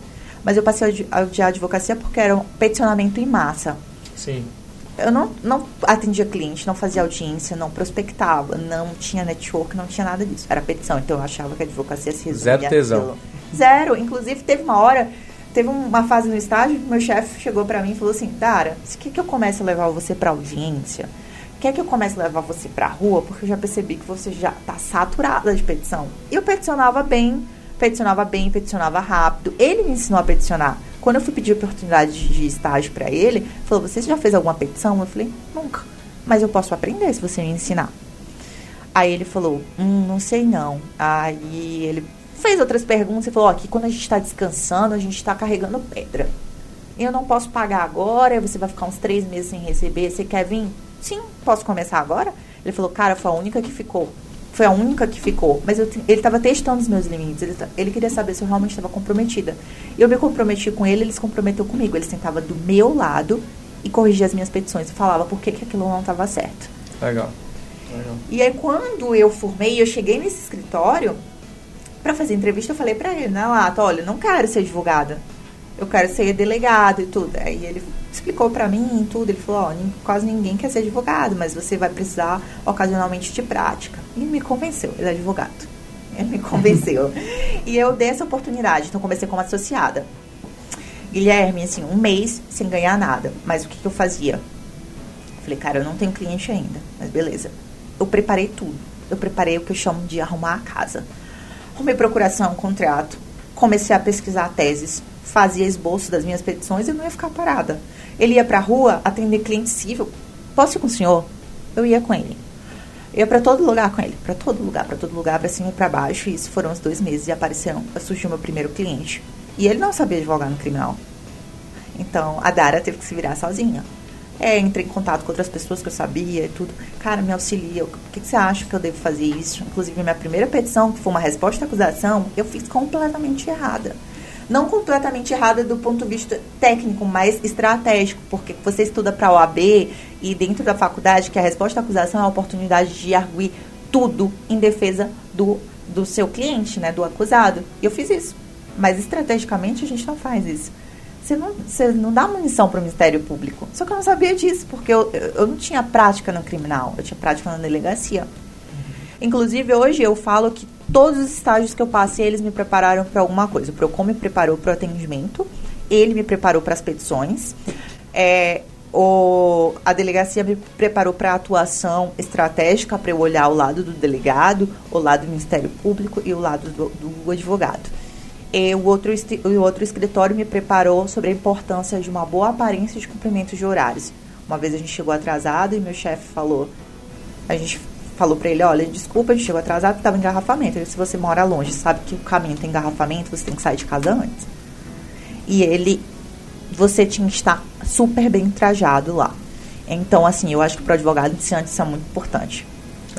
Mas eu passei a odiar a advocacia porque era um peticionamento em massa. Sim. eu não, não atendia cliente, não fazia audiência, não prospectava, não tinha network, não tinha nada disso. Era petição, então eu achava que a advocacia se resumia Zero tesão. Aquilo. Zero. Inclusive, teve uma hora, teve uma fase no estágio que meu chefe chegou para mim e falou assim, Dara, se quer que eu comece a levar você para audiência? Quer que eu comece a levar você pra rua? Porque eu já percebi que você já tá saturada de petição. E eu peticionava bem, peticionava bem, peticionava rápido. Ele me ensinou a peticionar. Quando eu fui pedir oportunidade de estágio para ele, falou: Você já fez alguma petição? Eu falei: Nunca. Mas eu posso aprender se você me ensinar. Aí ele falou: Hum, não sei não. Aí ele fez outras perguntas e falou: Aqui, quando a gente está descansando, a gente está carregando pedra. Eu não posso pagar agora, você vai ficar uns três meses sem receber. Você quer vir? Sim, posso começar agora? Ele falou: Cara, foi a única que ficou. Foi a única que ficou. Mas eu, ele estava testando os meus limites. Ele, ele queria saber se eu realmente estava comprometida. Eu me comprometi com ele, ele se comprometeu comigo. Ele sentava do meu lado e corrigia as minhas petições. Falava por que, que aquilo não estava certo. Legal. Legal. E aí, quando eu formei, eu cheguei nesse escritório para fazer entrevista, eu falei para ele na lata: olha, não quero ser advogada. Eu quero ser delegado e tudo. Aí ele explicou para mim tudo. Ele falou: quase ninguém quer ser advogado, mas você vai precisar ocasionalmente de prática. E me convenceu, ele é advogado. Ele me convenceu. e eu dei essa oportunidade, então comecei como associada. Guilherme, assim, um mês sem ganhar nada. Mas o que, que eu fazia? Falei, cara, eu não tenho cliente ainda, mas beleza. Eu preparei tudo. Eu preparei o que eu chamo de arrumar a casa. Arrumei procuração, contrato, comecei a pesquisar teses, fazia esboço das minhas petições e não ia ficar parada. Ele ia para a rua atender cliente civil. Posso ir com o senhor? Eu ia com ele. Eu ia para todo lugar com ele, para todo lugar, para todo lugar, para cima e para baixo. E isso foram os dois meses e apareceram, surgiu meu primeiro cliente. E ele não sabia advogar no criminal. Então a Dara teve que se virar sozinha. É, entrei em contato com outras pessoas que eu sabia e tudo. Cara, me auxilia. O que, que você acha que eu devo fazer isso? Inclusive, minha primeira petição, que foi uma resposta à acusação, eu fiz completamente errada não completamente errada do ponto de vista técnico, mas estratégico, porque você estuda para a OAB e dentro da faculdade que a resposta à acusação é a oportunidade de arguir tudo em defesa do, do seu cliente, né, do acusado. E eu fiz isso. Mas estrategicamente a gente não faz isso. Você não, você não dá munição para o Ministério Público. Só que eu não sabia disso, porque eu, eu não tinha prática no criminal, eu tinha prática na delegacia. Inclusive, hoje eu falo que todos os estágios que eu passei, eles me prepararam para alguma coisa. O PROCON me preparou para o atendimento, ele me preparou para as petições, é, o, a delegacia me preparou para a atuação estratégica, para eu olhar o lado do delegado, o lado do Ministério Público e o lado do, do advogado. E o outro, o outro escritório me preparou sobre a importância de uma boa aparência de cumprimento de horários. Uma vez a gente chegou atrasado e meu chefe falou, a gente falou para ele, olha, desculpa, a gente chegou atrasado, estava engarrafamento. Se você mora longe, sabe que o caminho tem engarrafamento, você tem que sair de casa antes. E ele, você tinha que estar super bem trajado lá. Então, assim, eu acho que para o advogado iniciante isso é muito importante.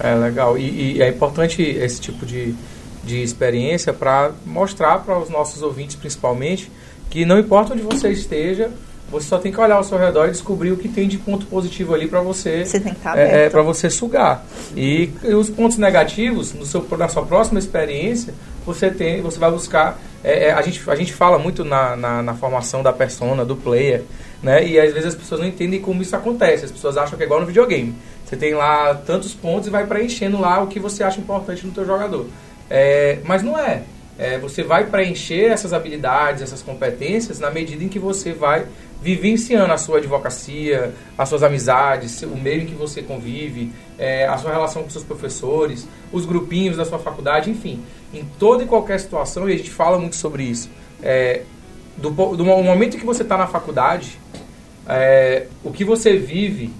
É legal. E, e é importante esse tipo de, de experiência para mostrar para os nossos ouvintes, principalmente, que não importa onde você esteja, você só tem que olhar ao seu redor e descobrir o que tem de ponto positivo ali para você, você que é, é para você sugar. E, e, os pontos negativos no seu, na sua próxima experiência você tem, você vai buscar. É, é, a, gente, a gente fala muito na, na, na, formação da persona, do player, né? E às vezes as pessoas não entendem como isso acontece. As pessoas acham que é igual no videogame. Você tem lá tantos pontos e vai preenchendo lá o que você acha importante no teu jogador. É, mas não é. É, você vai preencher essas habilidades, essas competências na medida em que você vai vivenciando a sua advocacia, as suas amizades, o meio em que você convive, é, a sua relação com seus professores, os grupinhos da sua faculdade, enfim. Em toda e qualquer situação, e a gente fala muito sobre isso, é, do, do momento que você está na faculdade, é, o que você vive,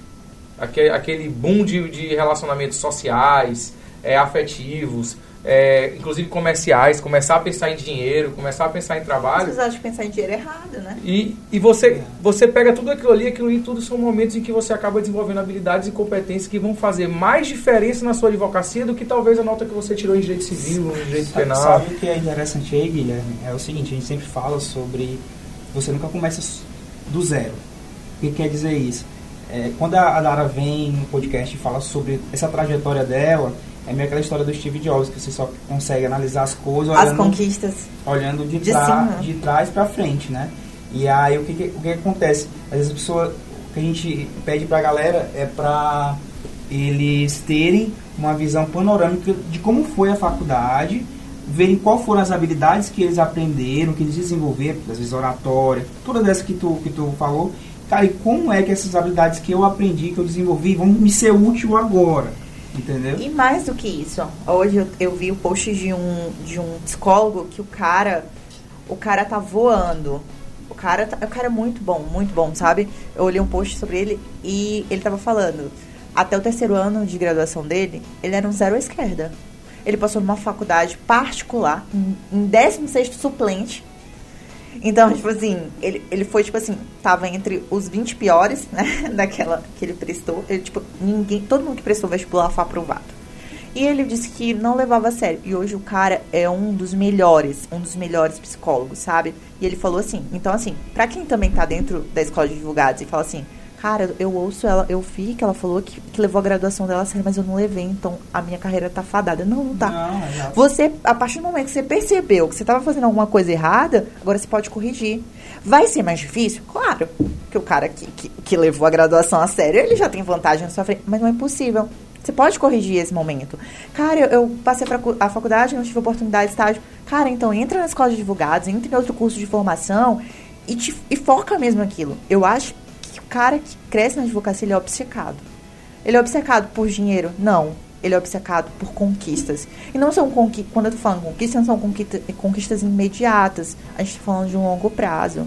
aquele, aquele boom de, de relacionamentos sociais, é, afetivos, é, inclusive comerciais, começar a pensar em dinheiro, começar a pensar em trabalho. Vocês acham que pensar em dinheiro é errado, né? E, e você, você pega tudo aquilo ali, aquilo ali tudo são momentos em que você acaba desenvolvendo habilidades e competências que vão fazer mais diferença na sua advocacia do que talvez a nota que você tirou em direito civil, em direito sabe, penal. Sabe o que é interessante aí, Guilherme? É o seguinte, a gente sempre fala sobre você nunca começa do zero. O que quer dizer isso? É, quando a Dara vem no podcast e fala sobre essa trajetória dela, é meio aquela história do Steve Jobs, que você só consegue analisar as coisas olhando, as conquistas. olhando de, de, de trás para frente, né? E aí o que, o que acontece? Às vezes a pessoa que a gente pede pra galera é pra eles terem uma visão panorâmica de como foi a faculdade, verem qual foram as habilidades que eles aprenderam, que eles desenvolveram, às vezes oratória, todas essas que tu, que tu falou. Cara, e como é que essas habilidades que eu aprendi, que eu desenvolvi, vão me ser útil agora? Entendeu? E mais do que isso, hoje eu, eu vi o post de um, de um psicólogo que o cara, o cara tá voando. O cara, tá, o cara é muito bom, muito bom, sabe? Eu olhei um post sobre ele e ele tava falando, até o terceiro ano de graduação dele, ele era um zero à esquerda. Ele passou numa faculdade particular, em 16 suplente. Então, tipo assim, ele, ele foi, tipo assim, tava entre os 20 piores, né, daquela que ele prestou. Ele, tipo, ninguém, todo mundo que prestou vestibular foi aprovado. E ele disse que não levava a sério. E hoje o cara é um dos melhores, um dos melhores psicólogos, sabe? E ele falou assim, então assim, pra quem também tá dentro da escola de advogados e fala assim, Cara, eu ouço ela, eu vi que ela falou que, que, levou a graduação dela a sério, mas eu não levei, então a minha carreira tá fadada. Não, não tá. Não, é você, a partir do momento que você percebeu que você tava fazendo alguma coisa errada, agora você pode corrigir. Vai ser mais difícil? Claro. Que o cara que, que, que levou a graduação a sério, ele já tem vantagem na sua frente, mas não é impossível. Você pode corrigir esse momento. Cara, eu, eu passei para a faculdade, não tive oportunidade de estágio. Cara, então entra na escola de advogados, entra em outro curso de formação e, te, e foca mesmo aquilo. Eu acho cara que cresce na advocacia, ele é obcecado. Ele é obcecado por dinheiro? Não. Ele é obcecado por conquistas. E não são conquistas, quando eu tô falando conquistas, não são conquistas imediatas. A gente tá falando de um longo prazo.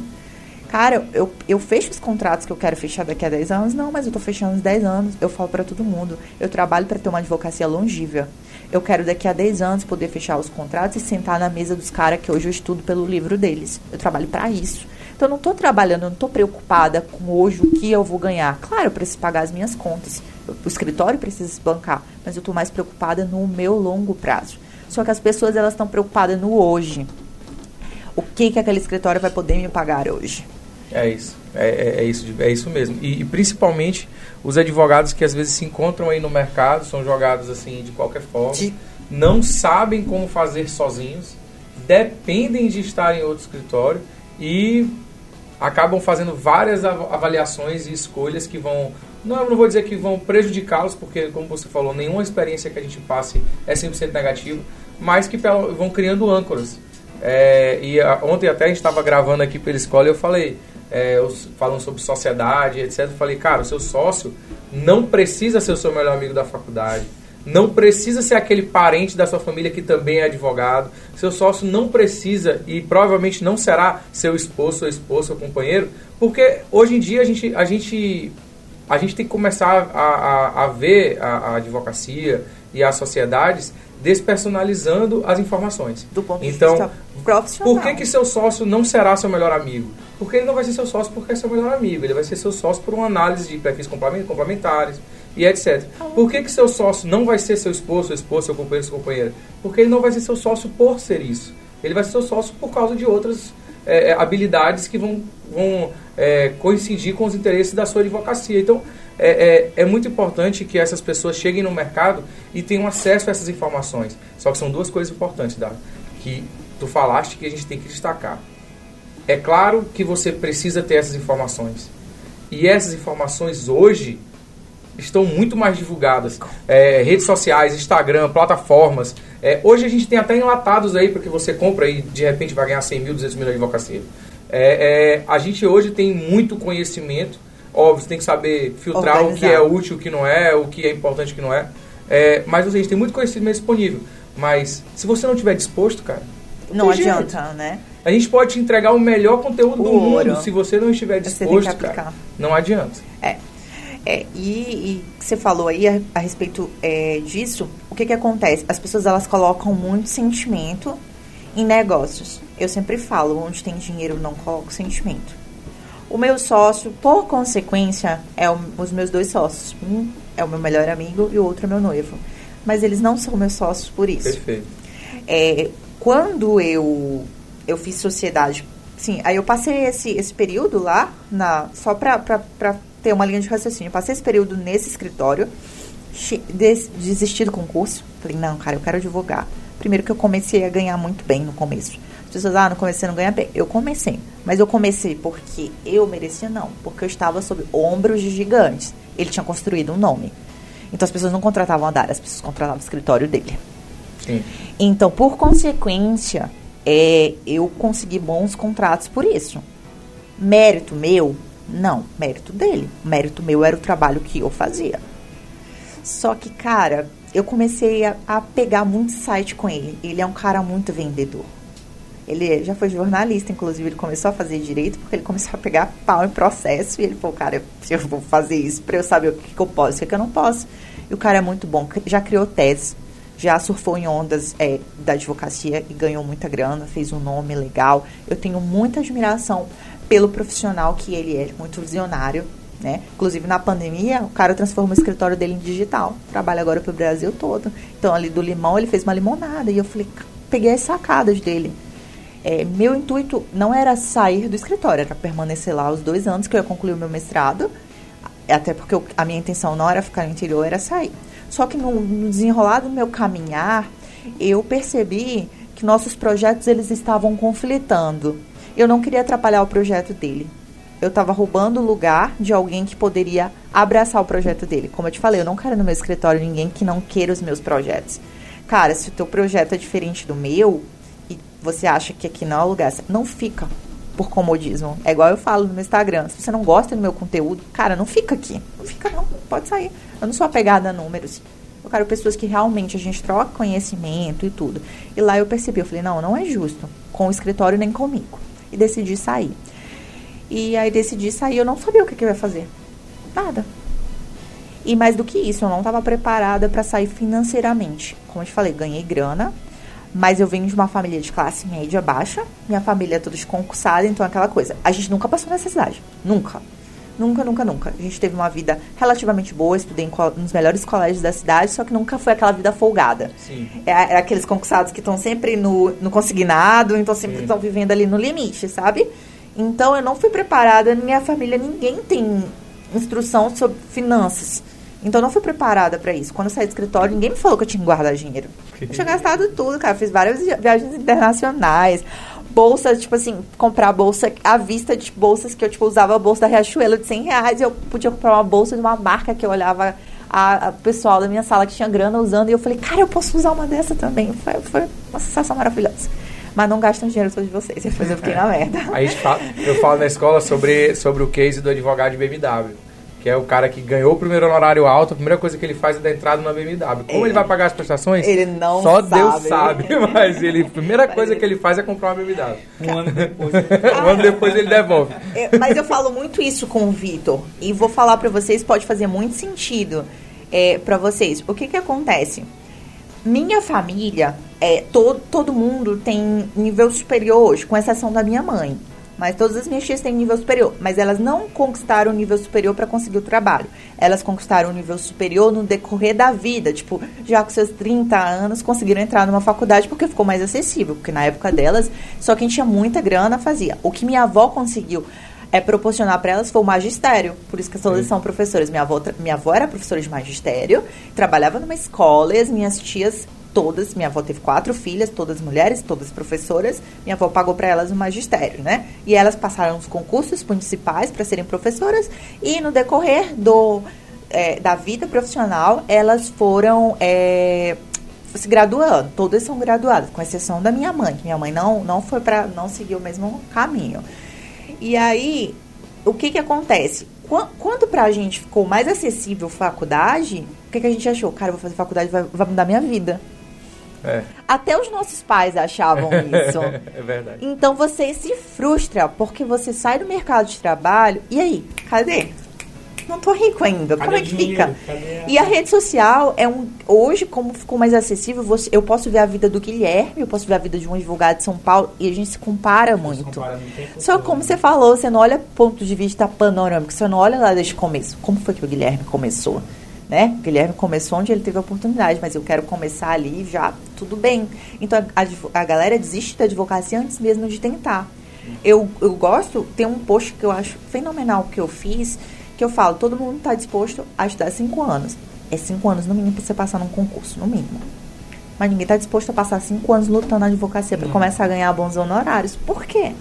Cara, eu, eu fecho os contratos que eu quero fechar daqui a 10 anos? Não, mas eu tô fechando os 10 anos. Eu falo para todo mundo. Eu trabalho para ter uma advocacia longível. Eu quero daqui a 10 anos poder fechar os contratos e sentar na mesa dos caras que hoje eu estudo pelo livro deles. Eu trabalho para isso. Então, eu não estou trabalhando, eu não estou preocupada com hoje o que eu vou ganhar. Claro, eu preciso pagar as minhas contas. O escritório precisa se bancar. Mas eu estou mais preocupada no meu longo prazo. Só que as pessoas, elas estão preocupadas no hoje. O que, que aquele escritório vai poder me pagar hoje? É isso. É, é, é isso, é isso mesmo. E, e, principalmente os advogados que às vezes se encontram aí no mercado, são jogados assim de qualquer forma, de... não sabem como fazer sozinhos, dependem de estar em outro escritório e acabam fazendo várias avaliações e escolhas que vão não, não vou dizer que vão prejudicá-los, porque, como você falou, nenhuma experiência que a gente passe é 100% negativa, mas que vão criando âncoras. É, e a, ontem até a gente estava gravando aqui pela escola e eu falei, é, falando sobre sociedade, etc. Eu falei, cara, o seu sócio não precisa ser o seu melhor amigo da faculdade não precisa ser aquele parente da sua família que também é advogado. Seu sócio não precisa e provavelmente não será seu esposo, sua esposa, seu companheiro, porque hoje em dia a gente, a gente, a gente tem que começar a, a, a ver a, a advocacia e as sociedades despersonalizando as informações. Do ponto de então, vista profissional. Por que, que seu sócio não será seu melhor amigo? Porque ele não vai ser seu sócio porque é seu melhor amigo. Ele vai ser seu sócio por uma análise de perfis complementares, e etc. Por que, que seu sócio não vai ser seu esposo, sua esposa, seu companheiro, sua companheira? Porque ele não vai ser seu sócio por ser isso. Ele vai ser seu sócio por causa de outras é, é, habilidades que vão, vão é, coincidir com os interesses da sua advocacia. Então, é, é, é, muito importante que essas pessoas cheguem no mercado e tenham acesso a essas informações. Só que são duas coisas importantes, Dara, que tu falaste que a gente tem que destacar. É claro que você precisa ter essas informações. E essas informações hoje estão muito mais divulgadas. É, redes sociais, Instagram, plataformas. É, hoje a gente tem até enlatados aí para que você compra e de repente vai ganhar 100 mil, 200 mil de advocacia. É, é, a gente hoje tem muito conhecimento. Óbvio, você tem que saber filtrar Organizar. o que é útil, o que não é, o que é importante, o que não é. é mas a gente tem muito conhecimento disponível. Mas se você não estiver disposto, cara. Não, adianta, jeito. né? A gente pode te entregar o melhor conteúdo o do ouro. mundo. Se você não estiver disposto, cara, não adianta. É. É, e, e você falou aí a, a respeito é, disso, o que que acontece? As pessoas elas colocam muito sentimento em negócios. Eu sempre falo, onde tem dinheiro não coloco sentimento. O meu sócio, por consequência, é o, os meus dois sócios. Um é o meu melhor amigo e o outro é meu noivo. Mas eles não são meus sócios por isso. Perfeito. É, quando eu, eu fiz sociedade, sim, aí eu passei esse, esse período lá na, só para ter uma linha de raciocínio. Passei esse período nesse escritório, desisti do concurso. Falei, não, cara, eu quero advogar. Primeiro que eu comecei a ganhar muito bem no começo. As pessoas, ah, no começo você não ganha bem. Eu comecei. Mas eu comecei porque eu merecia, não. Porque eu estava sob ombros de gigantes. Ele tinha construído um nome. Então as pessoas não contratavam a Dara, as pessoas contratavam o escritório dele. Sim. Então, por consequência, é, eu consegui bons contratos por isso. Mérito meu? Não, mérito dele. Mérito meu era o trabalho que eu fazia. Só que, cara, eu comecei a, a pegar muito site com ele. Ele é um cara muito vendedor. Ele já foi jornalista, inclusive ele começou a fazer direito porque ele começou a pegar pau em processo e ele falou, cara, eu vou fazer isso para eu saber o que, que eu posso e o que eu não posso. E o cara é muito bom, já criou tese, já surfou em ondas é, da advocacia e ganhou muita grana, fez um nome legal. Eu tenho muita admiração pelo profissional que ele é, muito visionário, né? Inclusive na pandemia, o cara transformou o escritório dele em digital. Trabalha agora para o Brasil todo. Então ali do limão ele fez uma limonada e eu falei, peguei as sacadas dele. É, meu intuito não era sair do escritório, era permanecer lá os dois anos que eu ia concluir o meu mestrado, até porque eu, a minha intenção não era ficar no interior, era sair. Só que no, no desenrolar do meu caminhar, eu percebi que nossos projetos eles estavam conflitando. Eu não queria atrapalhar o projeto dele. Eu estava roubando o lugar de alguém que poderia abraçar o projeto dele. Como eu te falei, eu não quero no meu escritório ninguém que não queira os meus projetos. Cara, se o teu projeto é diferente do meu, você acha que aqui não é o lugar, não fica por comodismo. É igual eu falo no meu Instagram. Se você não gosta do meu conteúdo, cara, não fica aqui. Não fica não, pode sair. Eu não sou apegada a números. Eu quero pessoas que realmente a gente troca conhecimento e tudo. E lá eu percebi, eu falei, não, não é justo com o escritório nem comigo. E decidi sair. E aí decidi sair, eu não sabia o que, que eu ia fazer. Nada. E mais do que isso, eu não estava preparada para sair financeiramente. Como eu te falei, ganhei grana, mas eu venho de uma família de classe média baixa. Minha família é toda concursada, então é aquela coisa. A gente nunca passou necessidade. Nunca. Nunca, nunca, nunca. A gente teve uma vida relativamente boa, estudei em nos melhores colégios da cidade, só que nunca foi aquela vida folgada. Sim. É, é aqueles concursados que estão sempre no, no consignado, então sempre estão vivendo ali no limite, sabe? Então eu não fui preparada, minha família, ninguém tem instrução sobre finanças. Então eu não fui preparada para isso. Quando eu saí do escritório, ninguém me falou que eu tinha que guardar dinheiro. Eu tinha gastado tudo, cara. Fiz várias viagens internacionais. Bolsa, tipo assim, comprar bolsa à vista de bolsas que eu, tipo, usava a bolsa da Riachuelo de 100 reais. E eu podia comprar uma bolsa de uma marca que eu olhava a, a, pessoal da minha sala que tinha grana usando. E eu falei, cara, eu posso usar uma dessa também. Foi, foi uma sensação maravilhosa. Mas não gastam dinheiro todos de vocês. Depois eu fiquei na merda. Aí eu falo na escola sobre, sobre o case do advogado de BMW que é o cara que ganhou o primeiro honorário alto, a primeira coisa que ele faz é dar entrada na BMW. Como ele, ele vai pagar as prestações? Ele não Só sabe. Deus sabe, mas ele, a primeira coisa que ele faz é comprar uma BMW. Um ano depois, um ano depois ele devolve. É, mas eu falo muito isso com o Vitor e vou falar para vocês, pode fazer muito sentido é, para vocês. O que que acontece? Minha família, é, todo, todo mundo tem nível superior hoje, com exceção da minha mãe. Mas todas as minhas tias têm nível superior. Mas elas não conquistaram o nível superior para conseguir o trabalho. Elas conquistaram o nível superior no decorrer da vida. Tipo, já com seus 30 anos, conseguiram entrar numa faculdade porque ficou mais acessível. Porque na época delas, só quem tinha muita grana fazia. O que minha avó conseguiu é proporcionar para elas foi o magistério. Por isso que todas são professoras. Minha avó, minha avó era professora de magistério, trabalhava numa escola e as minhas tias todas, minha avó teve quatro filhas, todas mulheres, todas professoras. Minha avó pagou para elas o magistério, né? E elas passaram os concursos municipais para serem professoras e no decorrer do é, da vida profissional, elas foram é, se graduando. Todas são graduadas, com exceção da minha mãe, que minha mãe não não foi para não seguir o mesmo caminho. E aí, o que que acontece? Quando pra gente ficou mais acessível faculdade, o que, que a gente achou? Cara, vou fazer faculdade, vai, vai mudar minha vida. É. Até os nossos pais achavam isso. é verdade. Então você se frustra porque você sai do mercado de trabalho e aí, cadê? Não tô rico ainda. Cadê como é que fica? Cadê e a rede social é um. Hoje, como ficou mais acessível, você, eu posso ver a vida do Guilherme, eu posso ver a vida de um advogado de São Paulo e a gente se compara muito. Compara Só como você falou, você não olha ponto de vista panorâmico, você não olha lá desde o começo. Como foi que o Guilherme começou? Né? O Guilherme começou onde ele teve a oportunidade, mas eu quero começar ali já, tudo bem. Então a, a galera desiste da advocacia antes mesmo de tentar. Eu, eu gosto, tem um post que eu acho fenomenal que eu fiz, que eu falo, todo mundo está disposto a estudar cinco anos. É cinco anos no mínimo para você passar num concurso, no mínimo. mas ninguém está disposto a passar cinco anos lutando na advocacia para uhum. começar a ganhar bons honorários. Por quê?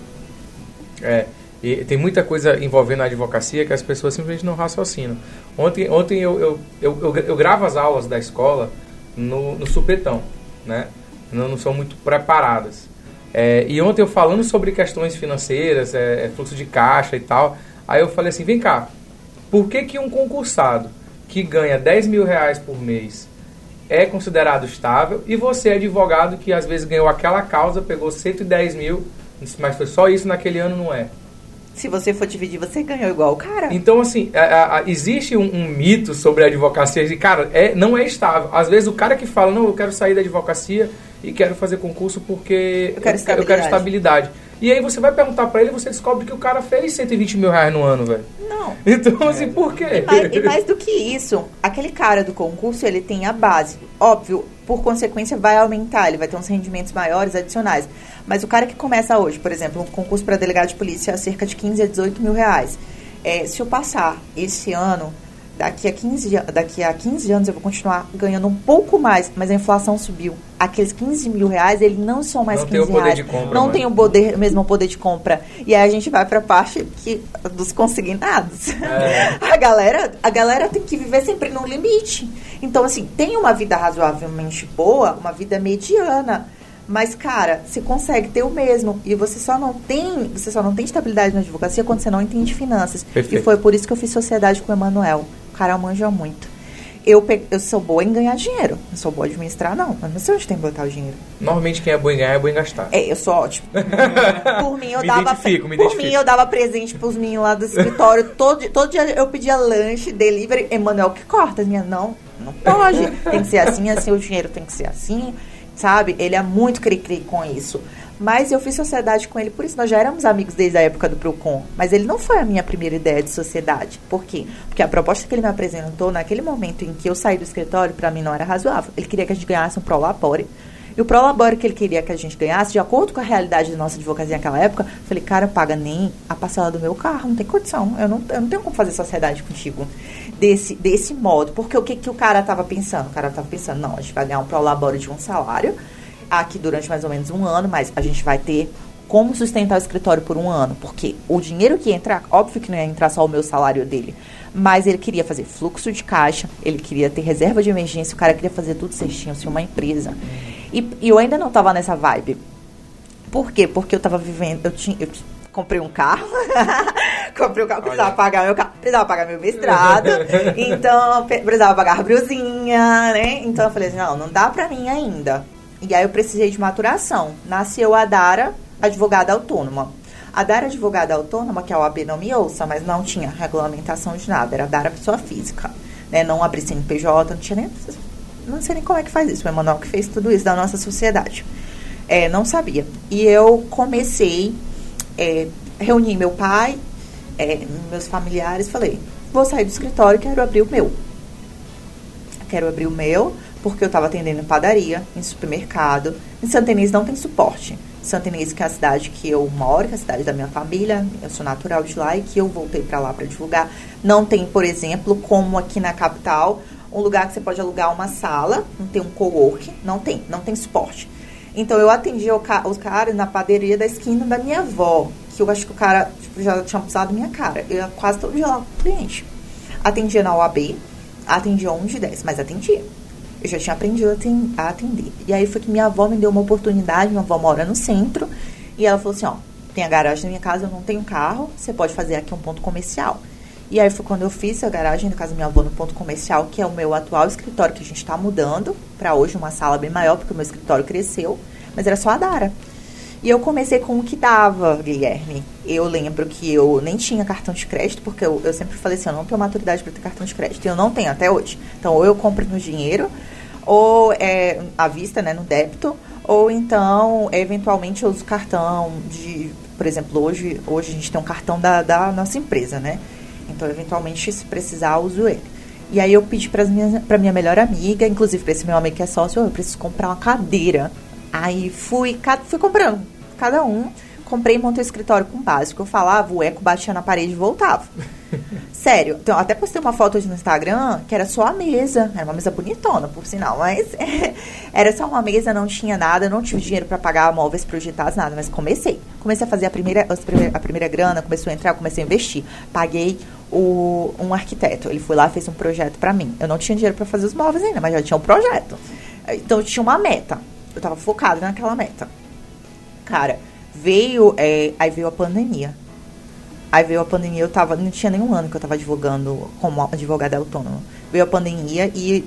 É, e tem muita coisa envolvendo a advocacia que as pessoas simplesmente não raciocinam. Ontem, ontem eu, eu, eu, eu, gravo as aulas da escola no, no supetão, né? Não, não são muito preparadas. É, e ontem eu falando sobre questões financeiras, é, é, fluxo de caixa e tal, aí eu falei assim, vem cá, por que, que um concursado que ganha 10 mil reais por mês é considerado estável e você é advogado que às vezes ganhou aquela causa, pegou 110 mil, mas foi só isso naquele ano, não é? Se você for dividir, você ganhou igual o cara. Então, assim, a, a, existe um, um, mito sobre a advocacia de, cara, é, não é estável. Às vezes o cara que fala, não, eu quero sair da advocacia e quero fazer concurso porque eu quero, estabilidade. eu quero estabilidade. E aí você vai perguntar para ele e você descobre que o cara fez 120 mil reais no ano, velho. Não. Então, assim, por quê? E mais, e mais do que isso, aquele cara do concurso, ele tem a base. Óbvio, por consequência, vai aumentar, ele vai ter uns rendimentos maiores, adicionais. Mas o cara que começa hoje, por exemplo, um concurso para delegado de polícia, cerca de 15 a 18 mil reais. É, se eu passar esse ano daqui a 15, daqui a 15 anos eu vou continuar ganhando um pouco mais, mas a inflação subiu. Aqueles 15 mil reais, eles não são mais não 15 tem o poder reais. De compra, não tem o poder, mesmo poder de compra. E aí a gente vai para a parte que, dos consignados. É. A, galera, a galera tem que viver sempre no limite. Então, assim, tem uma vida razoavelmente boa, uma vida mediana. Mas, cara, você consegue ter o mesmo. E você só não tem, você só não tem estabilidade na advocacia quando você não entende finanças. Perfeito. E foi por isso que eu fiz sociedade com o Emanuel cara manja muito. Eu, pe... eu sou boa em ganhar dinheiro. Não sou boa em administrar, não. Mas não sei onde tem que botar o dinheiro. Normalmente quem é bom em ganhar é bom em gastar. É, eu sou ótimo. por mim, eu me dava. Identifico, me por identifico. mim, eu dava presente pros meninos lá do escritório. todo, todo dia eu pedia lanche, delivery. Emanuel, que corta? Minha, não, não pode. Tem que ser assim, assim, o dinheiro tem que ser assim. Sabe? Ele é muito cri-cri com isso. Mas eu fiz sociedade com ele, por isso nós já éramos amigos desde a época do Procon. Mas ele não foi a minha primeira ideia de sociedade. Por quê? Porque a proposta que ele me apresentou naquele momento em que eu saí do escritório, para mim não era razoável. Ele queria que a gente ganhasse um prolabore. E o prolabore que ele queria que a gente ganhasse, de acordo com a realidade da nossa advocacia naquela época, eu falei, cara, paga nem a parcela do meu carro, não tem condição. Eu não, eu não tenho como fazer sociedade contigo desse, desse modo. Porque o que, que o cara estava pensando? O cara estava pensando, não, a gente vai ganhar um prolabore de um salário aqui durante mais ou menos um ano, mas a gente vai ter como sustentar o escritório por um ano, porque o dinheiro que entrar, óbvio que não ia entrar só o meu salário dele, mas ele queria fazer fluxo de caixa, ele queria ter reserva de emergência, o cara queria fazer tudo certinho, ser uma empresa. E, e, eu ainda não estava nessa vibe. Por quê? Porque eu estava vivendo, eu tinha, eu comprei um carro, comprei um carro, precisava Olha. pagar meu carro, precisava pagar meu mestrado, então precisava pagar a brusinha, né? Então eu falei assim, não, não dá pra mim ainda. E aí eu precisei de maturação. Nasceu a Dara, advogada autônoma. A Dara advogada autônoma, que a OAB não me ouça, mas não tinha regulamentação de nada, era a Dara pessoa física. Né? Não abri CNPJ, não tinha nem. Não sei nem como é que faz isso. O Emanuel que fez tudo isso da nossa sociedade. É, não sabia. E eu comecei, é, reuni meu pai, é, meus familiares, falei, vou sair do escritório quero abrir o meu. Quero abrir o meu porque eu estava atendendo em padaria, em supermercado. Em Santa Inês não tem suporte. Santa Inês, que é a cidade que eu moro, que é a cidade da minha família, eu sou natural de lá e que eu voltei para lá para divulgar. Não tem, por exemplo, como aqui na capital, um lugar que você pode alugar uma sala, não tem um co-work, não tem, não tem suporte. Então eu atendi os caras na padaria da esquina da minha avó, que eu acho que o cara tipo, já tinha usado minha cara. Eu quase todo dia lá com cliente. Atendia na OAB, atendia 1 de 10, mas atendia. Eu já tinha aprendido a atender. E aí foi que minha avó me deu uma oportunidade, minha avó mora no centro, e ela falou assim, ó, tem a garagem na minha casa, eu não tenho carro, você pode fazer aqui um ponto comercial. E aí foi quando eu fiz a garagem na casa da minha avó no ponto comercial, que é o meu atual escritório, que a gente está mudando para hoje uma sala bem maior, porque o meu escritório cresceu, mas era só a Dara. E eu comecei com o que dava, Guilherme. Eu lembro que eu nem tinha cartão de crédito, porque eu, eu sempre falei assim, eu não tenho maturidade para ter cartão de crédito. E eu não tenho até hoje. Então, ou eu compro no dinheiro, ou é, à vista, né, no débito, ou então, eventualmente, eu uso cartão de... Por exemplo, hoje, hoje a gente tem um cartão da, da nossa empresa, né? Então, eventualmente, se precisar, uso ele. E aí eu pedi para minha, minha melhor amiga, inclusive para esse meu amigo que é sócio, eu preciso comprar uma cadeira Aí fui, fui comprando, cada um comprei e montei o escritório com básico. Eu falava, o eco batia na parede e voltava. Sério, então, até postei uma foto hoje no Instagram que era só a mesa. Era uma mesa bonitona, por sinal, mas era só uma mesa, não tinha nada, não tive dinheiro para pagar móveis projetados, nada. Mas comecei. Comecei a fazer a primeira, a primeira grana, começou a entrar, comecei a investir. Paguei o, um arquiteto. Ele foi lá fez um projeto para mim. Eu não tinha dinheiro para fazer os móveis ainda, mas já tinha um projeto. Então eu tinha uma meta. Eu tava focada naquela meta. Cara, veio. É, aí veio a pandemia. Aí veio a pandemia, eu tava. Não tinha nenhum ano que eu tava advogando como advogada autônoma. Veio a pandemia e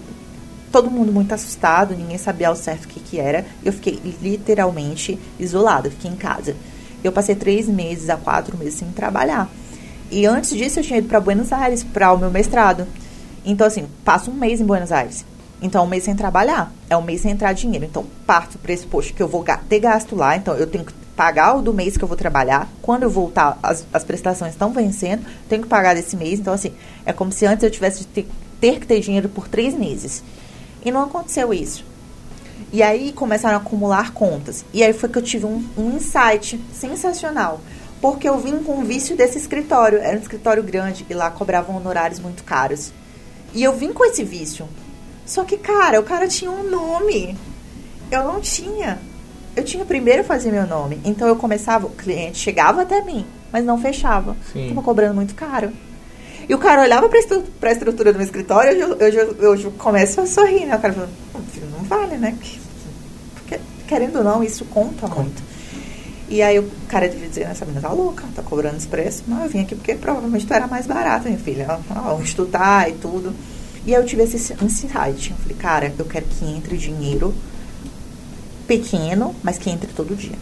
todo mundo muito assustado, ninguém sabia ao certo o que, que era. Eu fiquei literalmente isolada, fiquei em casa. Eu passei três meses a quatro meses sem trabalhar. E antes disso eu tinha ido para Buenos Aires para o meu mestrado. Então, assim, passo um mês em Buenos Aires. Então, um mês sem trabalhar. É um mês sem entrar dinheiro. Então, parto para esse posto que eu vou ter gasto lá. Então, eu tenho que pagar o do mês que eu vou trabalhar. Quando eu voltar, as, as prestações estão vencendo. Tenho que pagar desse mês. Então, assim, é como se antes eu tivesse ter, ter que ter dinheiro por três meses. E não aconteceu isso. E aí começaram a acumular contas. E aí foi que eu tive um, um insight sensacional. Porque eu vim com o vício desse escritório. Era um escritório grande e lá cobravam honorários muito caros. E eu vim com esse vício. Só que, cara, o cara tinha um nome. Eu não tinha. Eu tinha primeiro fazer meu nome. Então eu começava, o cliente chegava até mim, mas não fechava. Sim. Tava cobrando muito caro. E o cara olhava pra, estru pra estrutura do meu escritório, eu, eu, eu, eu começo a sorrir, né? O cara falou, não vale, né? Porque, querendo ou não, isso conta, conta. muito. E aí o cara devia dizer, essa menina tá louca, tá cobrando esse preço. Mas eu vim aqui porque provavelmente tu era mais barata, minha filha. Onde tu tá e tudo. E aí eu tive esse insight. Eu falei, cara, eu quero que entre dinheiro pequeno, mas que entre todo dia.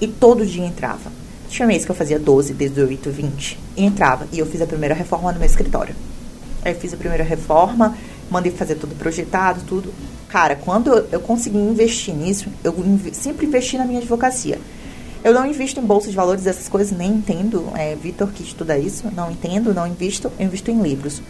E todo dia entrava. Tinha mês que eu fazia 12, 18, 20. E entrava. E eu fiz a primeira reforma no meu escritório. Aí eu fiz a primeira reforma, mandei fazer tudo projetado, tudo. Cara, quando eu consegui investir nisso, eu sempre investi na minha advocacia. Eu não invisto em bolsa de valores, essas coisas, nem entendo. É Vitor que estuda isso, não entendo, não invisto. Eu invisto em livros.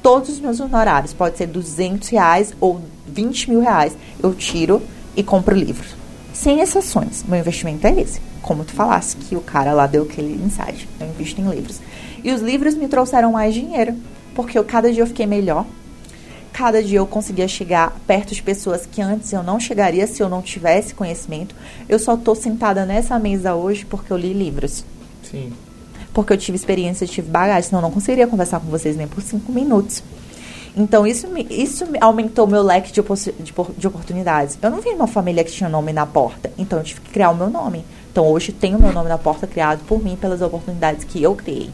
Todos os meus honorários, pode ser 200 reais ou 20 mil reais, eu tiro e compro livros. Sem exceções. Meu investimento é esse. Como tu falasse, que o cara lá deu aquele insight. Eu invisto em livros. E os livros me trouxeram mais dinheiro. Porque eu, cada dia eu fiquei melhor cada dia eu conseguia chegar perto de pessoas que antes eu não chegaria se eu não tivesse conhecimento. Eu só estou sentada nessa mesa hoje porque eu li livros. Sim. Porque eu tive experiência, tive bagagem, senão eu não conseguiria conversar com vocês nem por cinco minutos. Então, isso, me, isso aumentou meu leque de, de, de oportunidades. Eu não vim uma família que tinha nome na porta, então eu tive que criar o meu nome. Então, hoje tenho meu nome na porta criado por mim, pelas oportunidades que eu criei.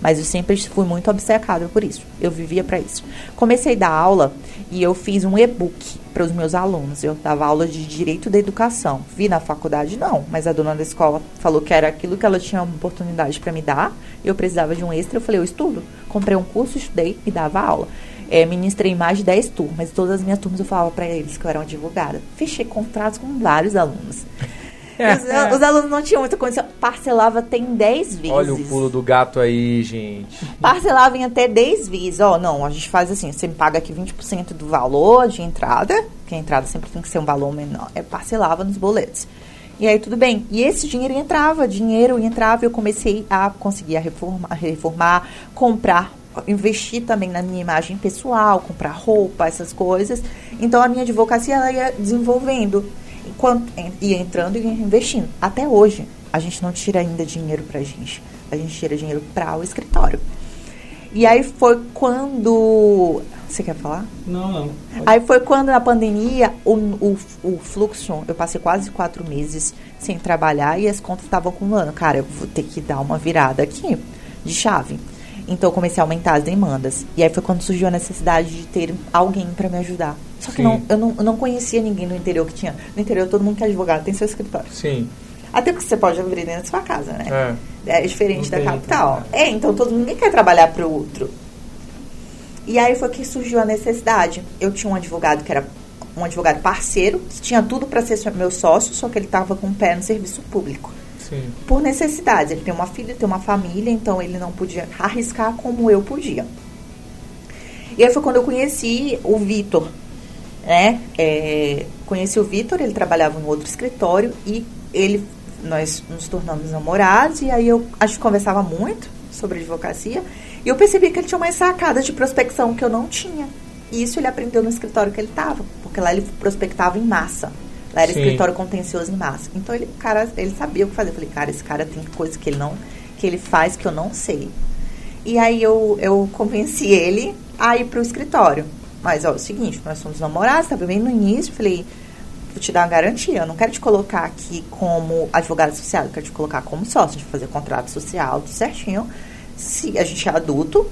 Mas eu sempre fui muito obcecada por isso. Eu vivia para isso. Comecei a dar aula e eu fiz um e-book para os meus alunos. Eu dava aula de direito da educação. Vi na faculdade não, mas a dona da escola falou que era aquilo que ela tinha uma oportunidade para me dar. Eu precisava de um extra, eu falei, eu estudo. Comprei um curso, estudei e dava aula. É, ministrei mais de 10 turmas. Todas as minhas turmas eu falava para eles que eu era uma advogada. Fechei contratos com vários alunos. Os, os, alunos não tinham muita condição. Parcelava até em 10 vezes. Olha o pulo do gato aí, gente. Parcelava em até 10 vezes. Ó, oh, não, a gente faz assim, você me paga aqui 20% do valor de entrada, que a entrada sempre tem que ser um valor menor. É, parcelava nos boletos. E aí tudo bem. E esse dinheiro entrava, dinheiro entrava, eu comecei a conseguir a reformar, a reformar comprar investir também na minha imagem pessoal, comprar roupa, essas coisas. Então a minha advocacia ela ia desenvolvendo enquanto ia entrando e investindo. Até hoje, a gente não tira ainda dinheiro pra gente. A gente tira dinheiro para o escritório. E aí foi quando. Você quer falar? Não, não. Aí foi quando na pandemia o, o, o fluxo, eu passei quase quatro meses sem trabalhar e as contas estavam acumulando. Cara, eu vou ter que dar uma virada aqui de chave. Então eu comecei a aumentar as demandas. E aí foi quando surgiu a necessidade de ter alguém para me ajudar. Só que não, eu, não, eu não conhecia ninguém no interior que tinha. No interior todo mundo que é advogado tem seu escritório. Sim. Até porque você pode abrir dentro da sua casa, né? É, é diferente da capital. É, então todo ninguém quer trabalhar para o outro. E aí foi que surgiu a necessidade. Eu tinha um advogado que era um advogado parceiro, que tinha tudo para ser meu sócio, só que ele estava com o pé no serviço público. Sim. por necessidade. Ele tem uma filha, tem uma família, então ele não podia arriscar como eu podia. E aí foi quando eu conheci o Vitor, né? É, conheci o Vitor, ele trabalhava em outro escritório e ele nós nos tornamos namorados e aí eu, a gente conversava muito sobre advocacia e eu percebi que ele tinha mais sacadas de prospecção que eu não tinha. E isso ele aprendeu no escritório que ele estava, porque lá ele prospectava em massa. Lá era Sim. escritório contencioso em massa. Então ele, cara, ele sabia o que fazer. Eu falei, cara, esse cara tem coisa que ele não que ele faz que eu não sei. E aí eu, eu convenci ele a ir pro escritório. Mas, ó, é o seguinte, nós somos namorados, tava bem no início, falei, vou te dar uma garantia, eu não quero te colocar aqui como advogado associado, eu quero te colocar como sócio, de fazer contrato social, tudo certinho. Se a gente é adulto,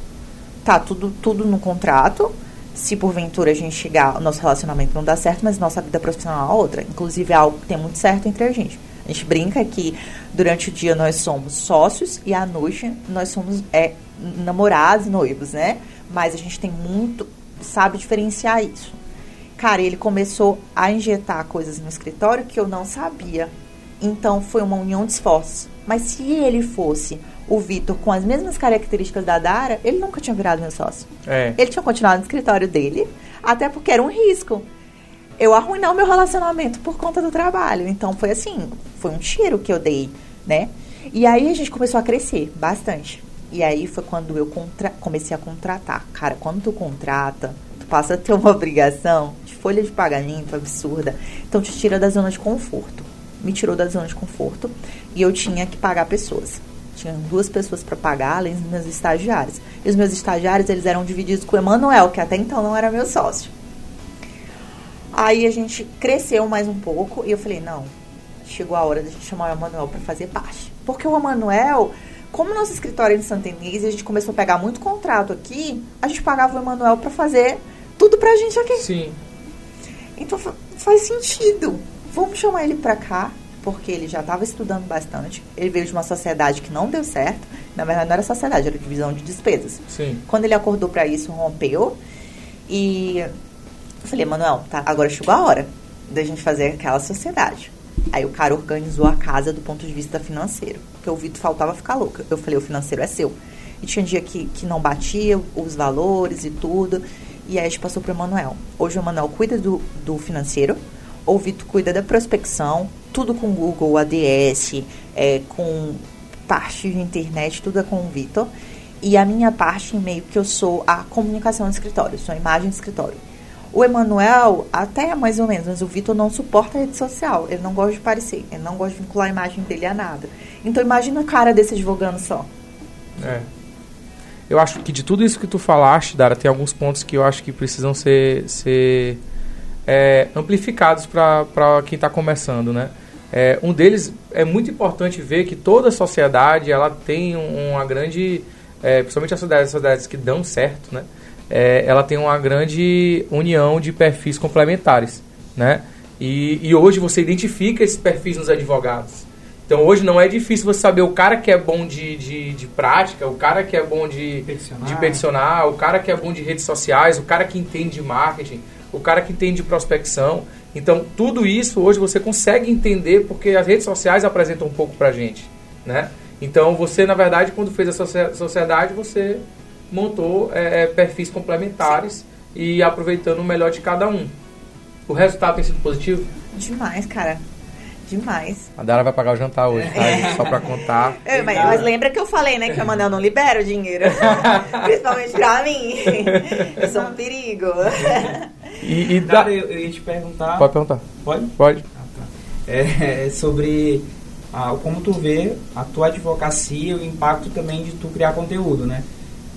tá tudo, tudo no contrato. Se porventura a gente chegar, nosso relacionamento não dá certo, mas nossa vida profissional é outra. Inclusive é algo que tem muito certo entre a gente. A gente brinca que durante o dia nós somos sócios e à noite nós somos é, namorados, noivos, né? Mas a gente tem muito, sabe diferenciar isso. Cara, ele começou a injetar coisas no escritório que eu não sabia. Então foi uma união de esforços. Mas se ele fosse o Vitor com as mesmas características da Dara, ele nunca tinha virado meu sócio. É. Ele tinha continuado no escritório dele, até porque era um risco. Eu arruinar o meu relacionamento por conta do trabalho. Então foi assim, foi um tiro que eu dei, né? E aí a gente começou a crescer bastante. E aí foi quando eu comecei a contratar. Cara, quando tu contrata, tu passa a ter uma obrigação de folha de pagamento absurda. Então te tira da zona de conforto. Me tirou da zona de conforto e eu tinha que pagar pessoas. Tinha duas pessoas para pagar, além dos meus estagiários. E os meus estagiários, eles eram divididos com o Emanuel, que até então não era meu sócio. Aí a gente cresceu mais um pouco e eu falei, não, chegou a hora de chamar o Emanuel para fazer parte. Porque o Emanuel, como nosso escritório é em Santa Inês, a gente começou a pegar muito contrato aqui, a gente pagava o Emanuel para fazer tudo pra gente aqui. Sim. Então faz sentido. Vamos chamar ele pra cá, porque ele já estava estudando bastante. Ele veio de uma sociedade que não deu certo. Na verdade, não era sociedade, era divisão de despesas. Sim. Quando ele acordou para isso, rompeu. E eu falei, Manuel, tá, agora chegou a hora da gente fazer aquela sociedade. Aí o cara organizou a casa do ponto de vista financeiro. Porque o Vitor faltava ficar louca. Eu falei, o financeiro é seu. E tinha dia que, que não batia os valores e tudo. E aí a gente passou para o Manuel. Hoje o Manuel cuida do, do financeiro. O Vitor cuida da prospecção. Tudo com Google, ADS, é, com parte de internet, tudo é com o Vitor. E a minha parte, meio que eu sou a comunicação do escritório, sou a imagem do escritório. O Emanuel, até é mais ou menos, mas o Vitor não suporta a rede social. Ele não gosta de parecer, ele não gosta de vincular a imagem dele a nada. Então imagina a cara desse advogando só. É. Eu acho que de tudo isso que tu falaste, Dara, tem alguns pontos que eu acho que precisam ser, ser é, amplificados para quem está começando, né? É, um deles é muito importante ver que toda a sociedade ela tem uma grande, é, principalmente as sociedades, as sociedades que dão certo, né? é, ela tem uma grande união de perfis complementares, né? E, e, hoje você identifica esses perfis nos advogados. Então hoje não é difícil você saber o cara que é bom de, de, de prática, o cara que é bom de peticionar. de peticionar, o cara que é bom de redes sociais, o cara que entende de marketing, o cara que entende de prospecção. Então tudo isso hoje você consegue entender porque as redes sociais apresentam um pouco pra gente, né? Então você na verdade quando fez a sociedade você montou é, é, perfis complementares Sim. e aproveitando o melhor de cada um. O resultado tem sido positivo? Demais, cara. Demais. A Dara vai pagar o jantar hoje, tá? É. Só pra contar. É, mas, mas, lembra que eu falei, né? Que a Manel não libera o dinheiro. Principalmente pra mim. Eu sou um perigo. E, e Dara, eu, eu, ia te perguntar. Pode perguntar. Pode? Pode. Ah, tá. é, é sobre ah, como tu vê a tua advocacia e o impacto também de tu criar conteúdo, né?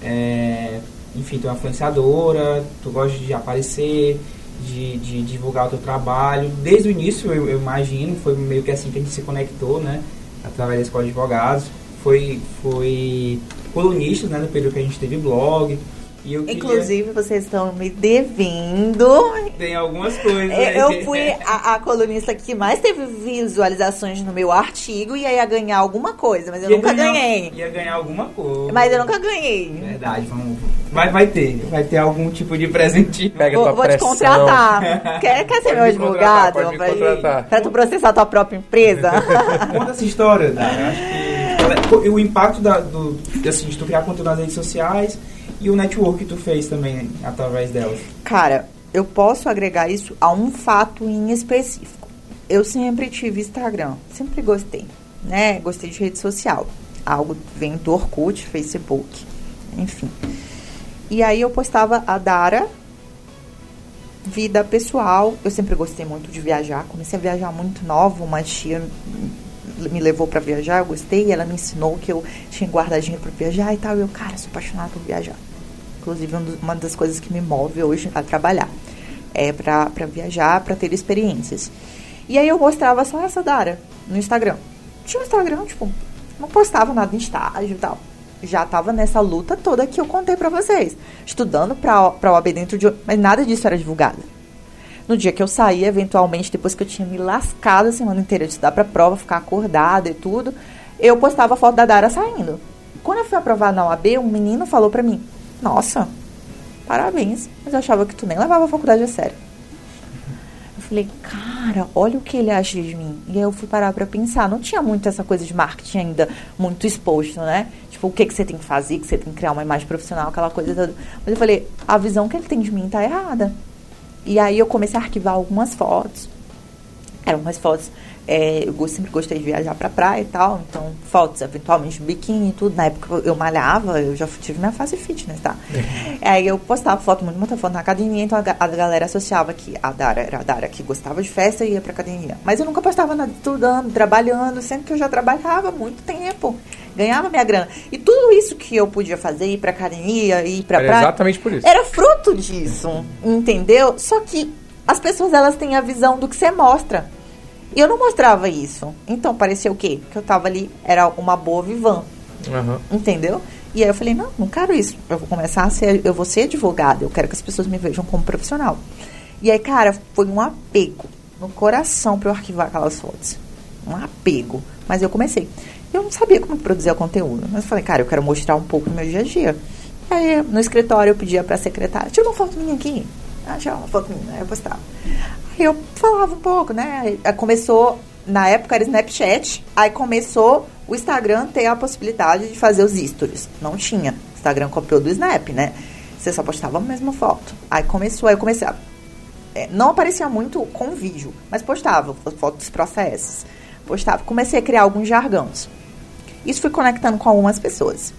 É, enfim, tu é uma influenciadora, tu gosta de aparecer, de, de divulgar o teu trabalho. Desde o início, eu, eu, imagino, foi meio que assim que a gente se conectou, né? Através da Escola de Advogados. Foi, foi colunista, né? No período que a gente teve blog. Inclusive, vocês estão me devendo. Tem algumas coisas. Eu fui a, a, colunista que mais teve visualizações no meu artigo e ia ganhar alguma coisa, mas eu ia nunca ganhar, ganhei. Ia ganhar alguma coisa. Mas eu nunca ganhei. Verdade, vamos. Mas vai ter. Vai ter algum tipo de presente. Pega vou, vou te contratar. quer, quer ser meu advogado? Pode pra, contratar. pra tu processar tua própria empresa? Conta essa história, Dara. Acho que o impacto da, do, assim, de tu criar conteúdo nas redes sociais e o network que tu fez também através delas? Cara, eu posso agregar isso a um fato em específico. Eu sempre tive Instagram, sempre gostei. né? Gostei de rede social. Algo vem do Orkut, Facebook, enfim. E aí eu postava a Dara, vida pessoal. Eu sempre gostei muito de viajar. Comecei a viajar muito nova. Uma tia me levou para viajar, eu gostei. ela me ensinou que eu tinha guardadinho para viajar e tal. E eu, cara, sou apaixonada por viajar. Inclusive, uma das coisas que me move hoje a trabalhar é para viajar, para ter experiências. E aí eu mostrava só essa Dara no Instagram. Tinha um Instagram, tipo, não postava nada em estágio e tal. Já tava nessa luta toda que eu contei para vocês. Estudando pra, pra OAB dentro de. Mas nada disso era divulgado. No dia que eu saí, eventualmente, depois que eu tinha me lascado a semana inteira de estudar pra prova, ficar acordada e tudo, eu postava a foto da Dara saindo. Quando eu fui aprovar na OAB, um menino falou pra mim: Nossa, parabéns, mas eu achava que tu nem levava a faculdade a sério. Eu falei, cara, olha o que ele acha de mim. E aí eu fui parar pra pensar. Não tinha muito essa coisa de marketing ainda muito exposto, né? Tipo, o que, que você tem que fazer, que você tem que criar uma imagem profissional, aquela coisa toda. Mas eu falei, a visão que ele tem de mim tá errada. E aí eu comecei a arquivar algumas fotos. Eram umas fotos é, eu sempre gostei de viajar pra praia e tal, então fotos, eventualmente biquíni e tudo. Na época eu malhava, eu já tive minha fase fitness, tá? Uhum. Aí eu postava foto, muito, muita foto na academia, então a, a, galera associava que a Dara era a Dara que gostava de festa e ia pra academia. Mas eu nunca postava nada estudando, trabalhando, sempre que eu já trabalhava muito tempo. Ganhava minha grana. E tudo isso que eu podia fazer, ir pra academia, ir pra era praia. Exatamente por isso. Era fruto disso, entendeu? Só que as pessoas elas têm a visão do que você mostra. E eu não mostrava isso. Então parecia o quê? Que eu tava ali, era uma boa vivan. Uhum. Entendeu? E aí eu falei, não, não quero isso. Eu vou começar a ser, eu vou ser advogada, eu quero que as pessoas me vejam como profissional. E aí, cara, foi um apego no coração para eu arquivar aquelas fotos. Um apego. Mas eu comecei. Eu não sabia como produzir o conteúdo. Mas eu falei, cara, eu quero mostrar um pouco do meu dia a dia. Aí no escritório eu pedia pra secretária, tira uma foto minha aqui. Ah, tira uma foto minha. Aí eu postava eu falava um pouco, né? Aí começou, na época era Snapchat, aí começou o Instagram ter a possibilidade de fazer os stories. Não tinha. O Instagram copiou do Snap, né? Você só postava a mesma foto. Aí começou, aí eu comecei a. É, não aparecia muito com vídeo, mas postava fotos dos processos. Postava. Comecei a criar alguns jargões. Isso fui conectando com algumas pessoas.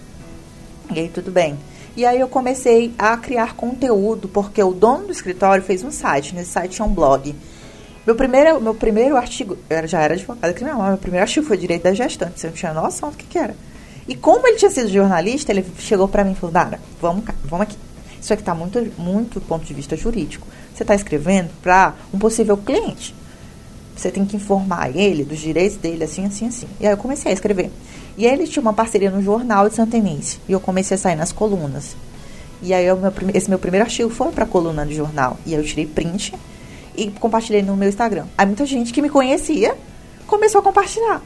E aí tudo bem. E aí eu comecei a criar conteúdo, porque o dono do escritório fez um site, nesse site tinha um blog. Meu primeiro, meu primeiro artigo, eu já era advogada criminal, meu primeiro artigo foi direito da gestante, você não tinha noção do que, que era. E como ele tinha sido jornalista, ele chegou para mim e falou, Dara, vamos, vamos aqui. Isso aqui está muito, muito do ponto de vista jurídico. Você está escrevendo para um possível cliente. Você tem que informar ele dos direitos dele, assim, assim, assim. E aí eu comecei a escrever. E aí ele tinha uma parceria no Jornal de Santa Inês. E eu comecei a sair nas colunas. E aí meu, esse meu primeiro artigo foi para a coluna do jornal. E aí eu tirei print e compartilhei no meu Instagram. Aí muita gente que me conhecia começou a compartilhar.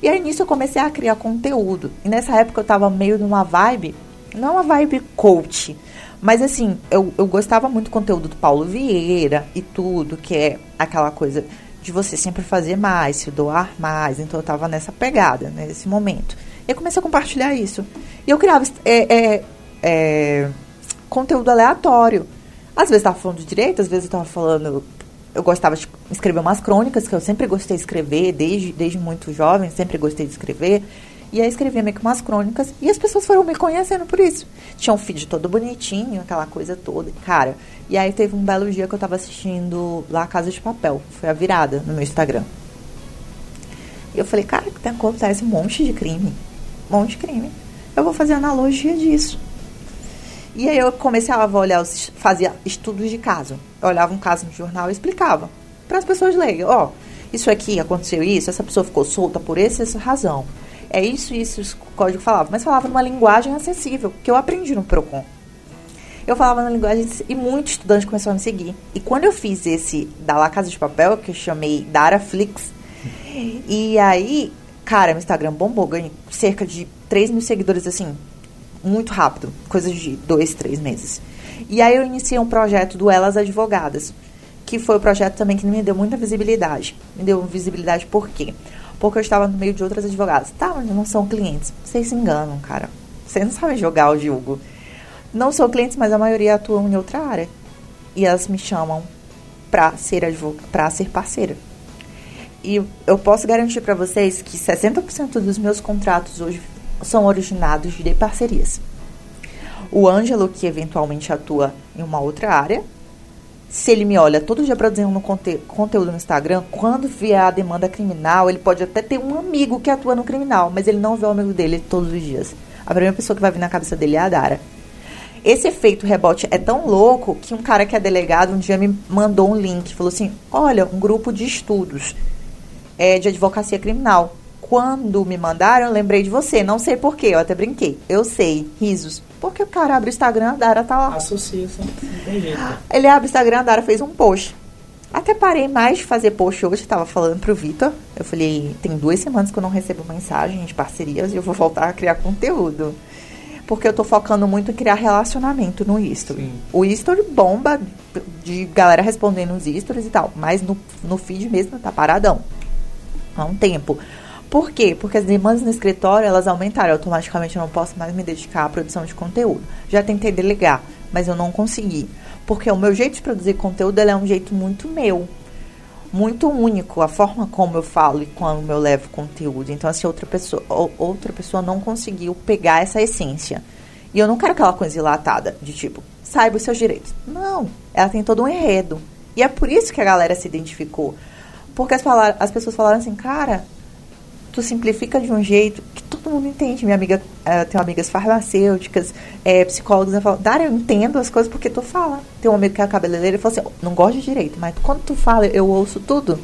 E aí nisso eu comecei a criar conteúdo. E nessa época eu tava meio numa vibe, não uma vibe coach, mas assim, eu, eu gostava muito do conteúdo do Paulo Vieira e tudo, que é aquela coisa de você sempre fazer mais, se doar mais. Então eu tava nessa pegada, nesse momento. E eu comecei a compartilhar isso. E eu criava é, é, é, conteúdo aleatório. Às vezes eu tava falando de direito, às vezes eu tava falando. Eu gostava de escrever umas crônicas, que eu sempre gostei de escrever, desde, desde muito jovem, sempre gostei de escrever. E aí escrevia meio que umas crônicas e as pessoas foram me conhecendo por isso. Tinha um feed todo bonitinho, aquela coisa toda. Cara, e aí teve um belo dia que eu tava assistindo lá Casa de Papel. Foi a virada no meu Instagram. E eu falei, cara, que acontece um monte de crime. Um monte de crime. Eu vou fazer analogia disso. E aí eu comecei a olhar, fazia estudos de caso. Eu olhava um caso no jornal e explicava. Para as pessoas lerem, ó, isso aqui aconteceu isso, essa pessoa ficou solta por essa, essa razão é isso, isso, o código falava, mas falava numa linguagem acessível, que eu aprendi no Procon. Eu falava na linguagem e muito estudante começou a me seguir. E quando eu fiz esse da La Casa de Papel, que eu chamei Dara Flix, e aí, cara, meu Instagram bombou, ganhei cerca de 3 mil seguidores, assim, muito rápido, coisa de dois, três meses. E aí eu iniciei um projeto do Elas Advogadas, que foi o um projeto também que me deu muita visibilidade. Me deu visibilidade por quê? porque eu estava no meio de outras advogadas. Tá, mas não são clientes. Vocês se enganam, cara. Vocês não sabem jogar o jogo. Não são clientes, mas a maioria atuam em outra área. E elas me chamam para ser, advog... ser parceira. E eu posso garantir para vocês que 60% dos meus contratos hoje são originados de parcerias. O Ângelo, que eventualmente atua em uma outra área, se ele me olha todo dia produzindo conte conteúdo no Instagram, quando vier a demanda criminal, ele pode até ter um amigo que atua no criminal, mas ele não vê o amigo dele todos os dias. A primeira pessoa que vai vir na cabeça dele é a Dara. Esse efeito rebote é tão louco que um cara que é delegado um dia me mandou um link, falou assim: "Olha, um grupo de estudos é, de advocacia criminal. Quando me mandaram, eu lembrei de você. Não sei porquê, eu até brinquei. Eu sei, risos. Porque o cara abre o Instagram, a Dara tá lá. Associa, não tem jeito. Ele abre o Instagram, a Dara fez um post. Até parei mais de fazer post hoje, tava falando pro Vitor. Eu falei, tem duas semanas que eu não recebo mensagem de parcerias e eu vou voltar a criar conteúdo. Porque eu tô focando muito em criar relacionamento no history. Sim. O history bomba de galera respondendo os stories e tal. Mas no, no feed mesmo tá paradão há um tempo. Por quê? Porque as demandas no escritório elas aumentaram. Automaticamente eu não posso mais me dedicar à produção de conteúdo. Já tentei delegar, mas eu não consegui. Porque o meu jeito de produzir conteúdo é um jeito muito meu. Muito único, a forma como eu falo e como eu levo conteúdo. Então, assim, outra pessoa, outra pessoa não conseguiu pegar essa essência. E eu não quero aquela coisa dilatada, de tipo, saiba os seus direitos. Não, ela tem todo um enredo. E é por isso que a galera se identificou. Porque as, as pessoas falaram assim, cara, tu simplifica de um jeito que todo mundo entende. Minha amiga, uh, tenho amigas farmacêuticas, é, psicólogas, ela fala, Dara, eu entendo as coisas porque tu fala. Tem um amigo que é cabeleireiro e falou assim, não gosto de direito, mas quando tu fala, eu ouço tudo.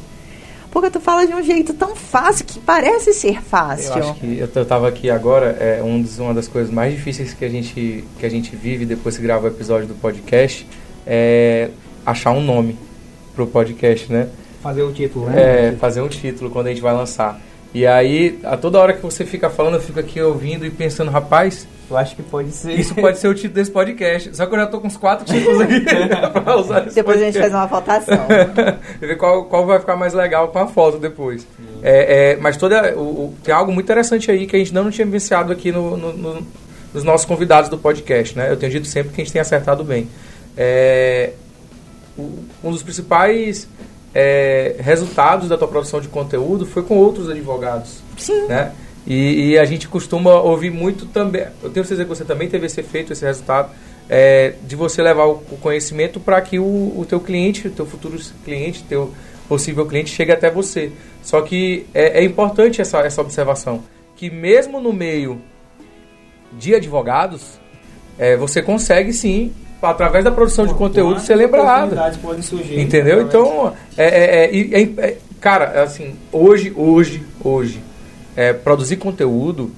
Porque tu fala de um jeito tão fácil que parece ser fácil. Eu acho que eu, eu tava aqui agora, é um dos, uma das coisas mais difíceis que a gente, que a gente vive depois que grava o episódio do podcast é achar um nome pro podcast, né? Fazer o título, né? É, fazer um título quando a gente vai lançar. E aí, a toda hora que você fica falando, eu fico aqui ouvindo e pensando, rapaz, eu acho que pode ser. Isso pode ser o título desse podcast. Só que eu já tô com uns quatro títulos aqui pra usar Depois podcast. a gente faz uma votação. ver qual, qual vai ficar mais legal com a foto depois. É, é, mas toda, o, o, tem algo muito interessante aí que a gente não tinha vivenciado aqui no, no, no, nos nossos convidados do podcast, né? Eu tenho dito sempre que a gente tem acertado bem. É, um dos principais é, resultados da tua produção de conteúdo foi com outros advogados. Sim. Né? E, e, a gente costuma ouvir muito também. Eu tenho certeza que você também teve esse efeito, esse resultado, é, de você levar o, o conhecimento para que o, o teu cliente, o teu futuro cliente, teu possível cliente chegue até você. Só que é, é importante essa, essa observação, que mesmo no meio de advogados, é, você consegue sim através da produção de conteúdo ser lembrado. Surgir, entendeu? Então, é, é, é, é, cara, assim, hoje, hoje, hoje, é, produzir conteúdo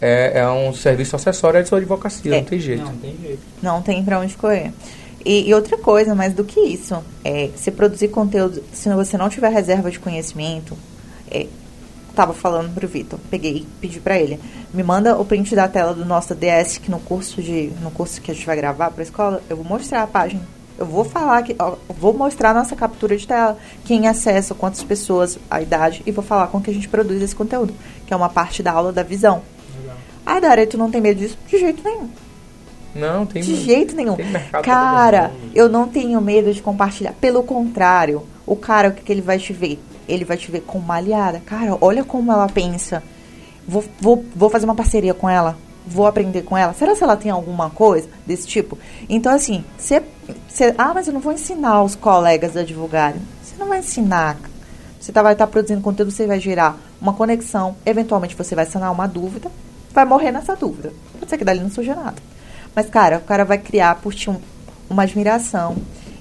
é, é, um serviço acessório à sua advocacia, não tem jeito. Não tem jeito. Não tem pra onde correr. E, e, outra coisa, mais do que isso, é, se produzir conteúdo, se você não tiver reserva de conhecimento, é, tava falando pro Vitor, peguei, pedi para ele, me manda o print da tela do nosso DS que no curso de no curso que a gente vai gravar para escola, eu vou mostrar a página. Eu vou falar que ó, vou mostrar a nossa captura de tela, quem acessa, quantas pessoas, a idade e vou falar com que a gente produz esse conteúdo, que é uma parte da aula da visão. Legal. Ah, Dara, tu não tem medo disso? De jeito nenhum. Não, tem De jeito nenhum. Cara, eu não tenho medo de compartilhar. Pelo contrário, o cara, o que, que ele vai te ver? Ele vai te ver com uma aliada. Cara, olha como ela pensa. Vou, vou, vou fazer uma parceria com ela. Vou aprender com ela. Será que ela tem alguma coisa desse tipo? Então, assim, você. Ah, mas eu não vou ensinar os colegas a divulgarem. Você não vai ensinar. Você tá, vai estar tá produzindo conteúdo, você vai gerar uma conexão. Eventualmente você vai sanar uma dúvida. Vai morrer nessa dúvida. Pode ser que dali não surja nada. Mas, cara, o cara vai criar por ti um, uma admiração.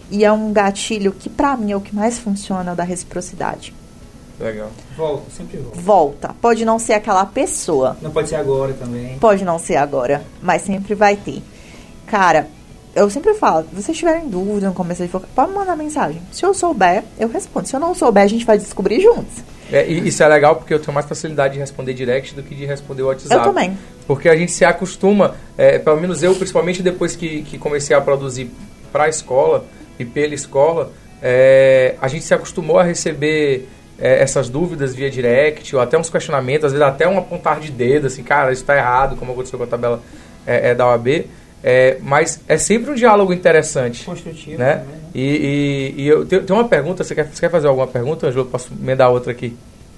E é um gatilho que, pra mim, é o que mais funciona, da reciprocidade. Legal. Volta, sempre volta. Volta. Pode não ser aquela pessoa. Não pode ser agora também. Pode não ser agora, mas sempre vai ter. Cara, eu sempre falo, se vocês tiverem dúvida no começo de focar, pode mandar mensagem. Se eu souber, eu respondo. Se eu não souber, a gente vai descobrir juntos. É, isso é legal porque eu tenho mais facilidade de responder direct do que de responder o WhatsApp. Eu também. Porque a gente se acostuma, é, pelo menos eu, principalmente depois que, que comecei a produzir para a escola e pela escola, é, a gente se acostumou a receber é, essas dúvidas via direct, ou até uns questionamentos, às vezes até um apontar de dedo, assim, cara, isso está errado, como aconteceu com a tabela é, é, da OAB. É, mas é sempre um diálogo interessante. Construtivo. Né? Também, né? E, e, e eu tenho, tenho uma pergunta, você quer, você quer fazer alguma pergunta, Ângelo? Posso emendar outra aqui?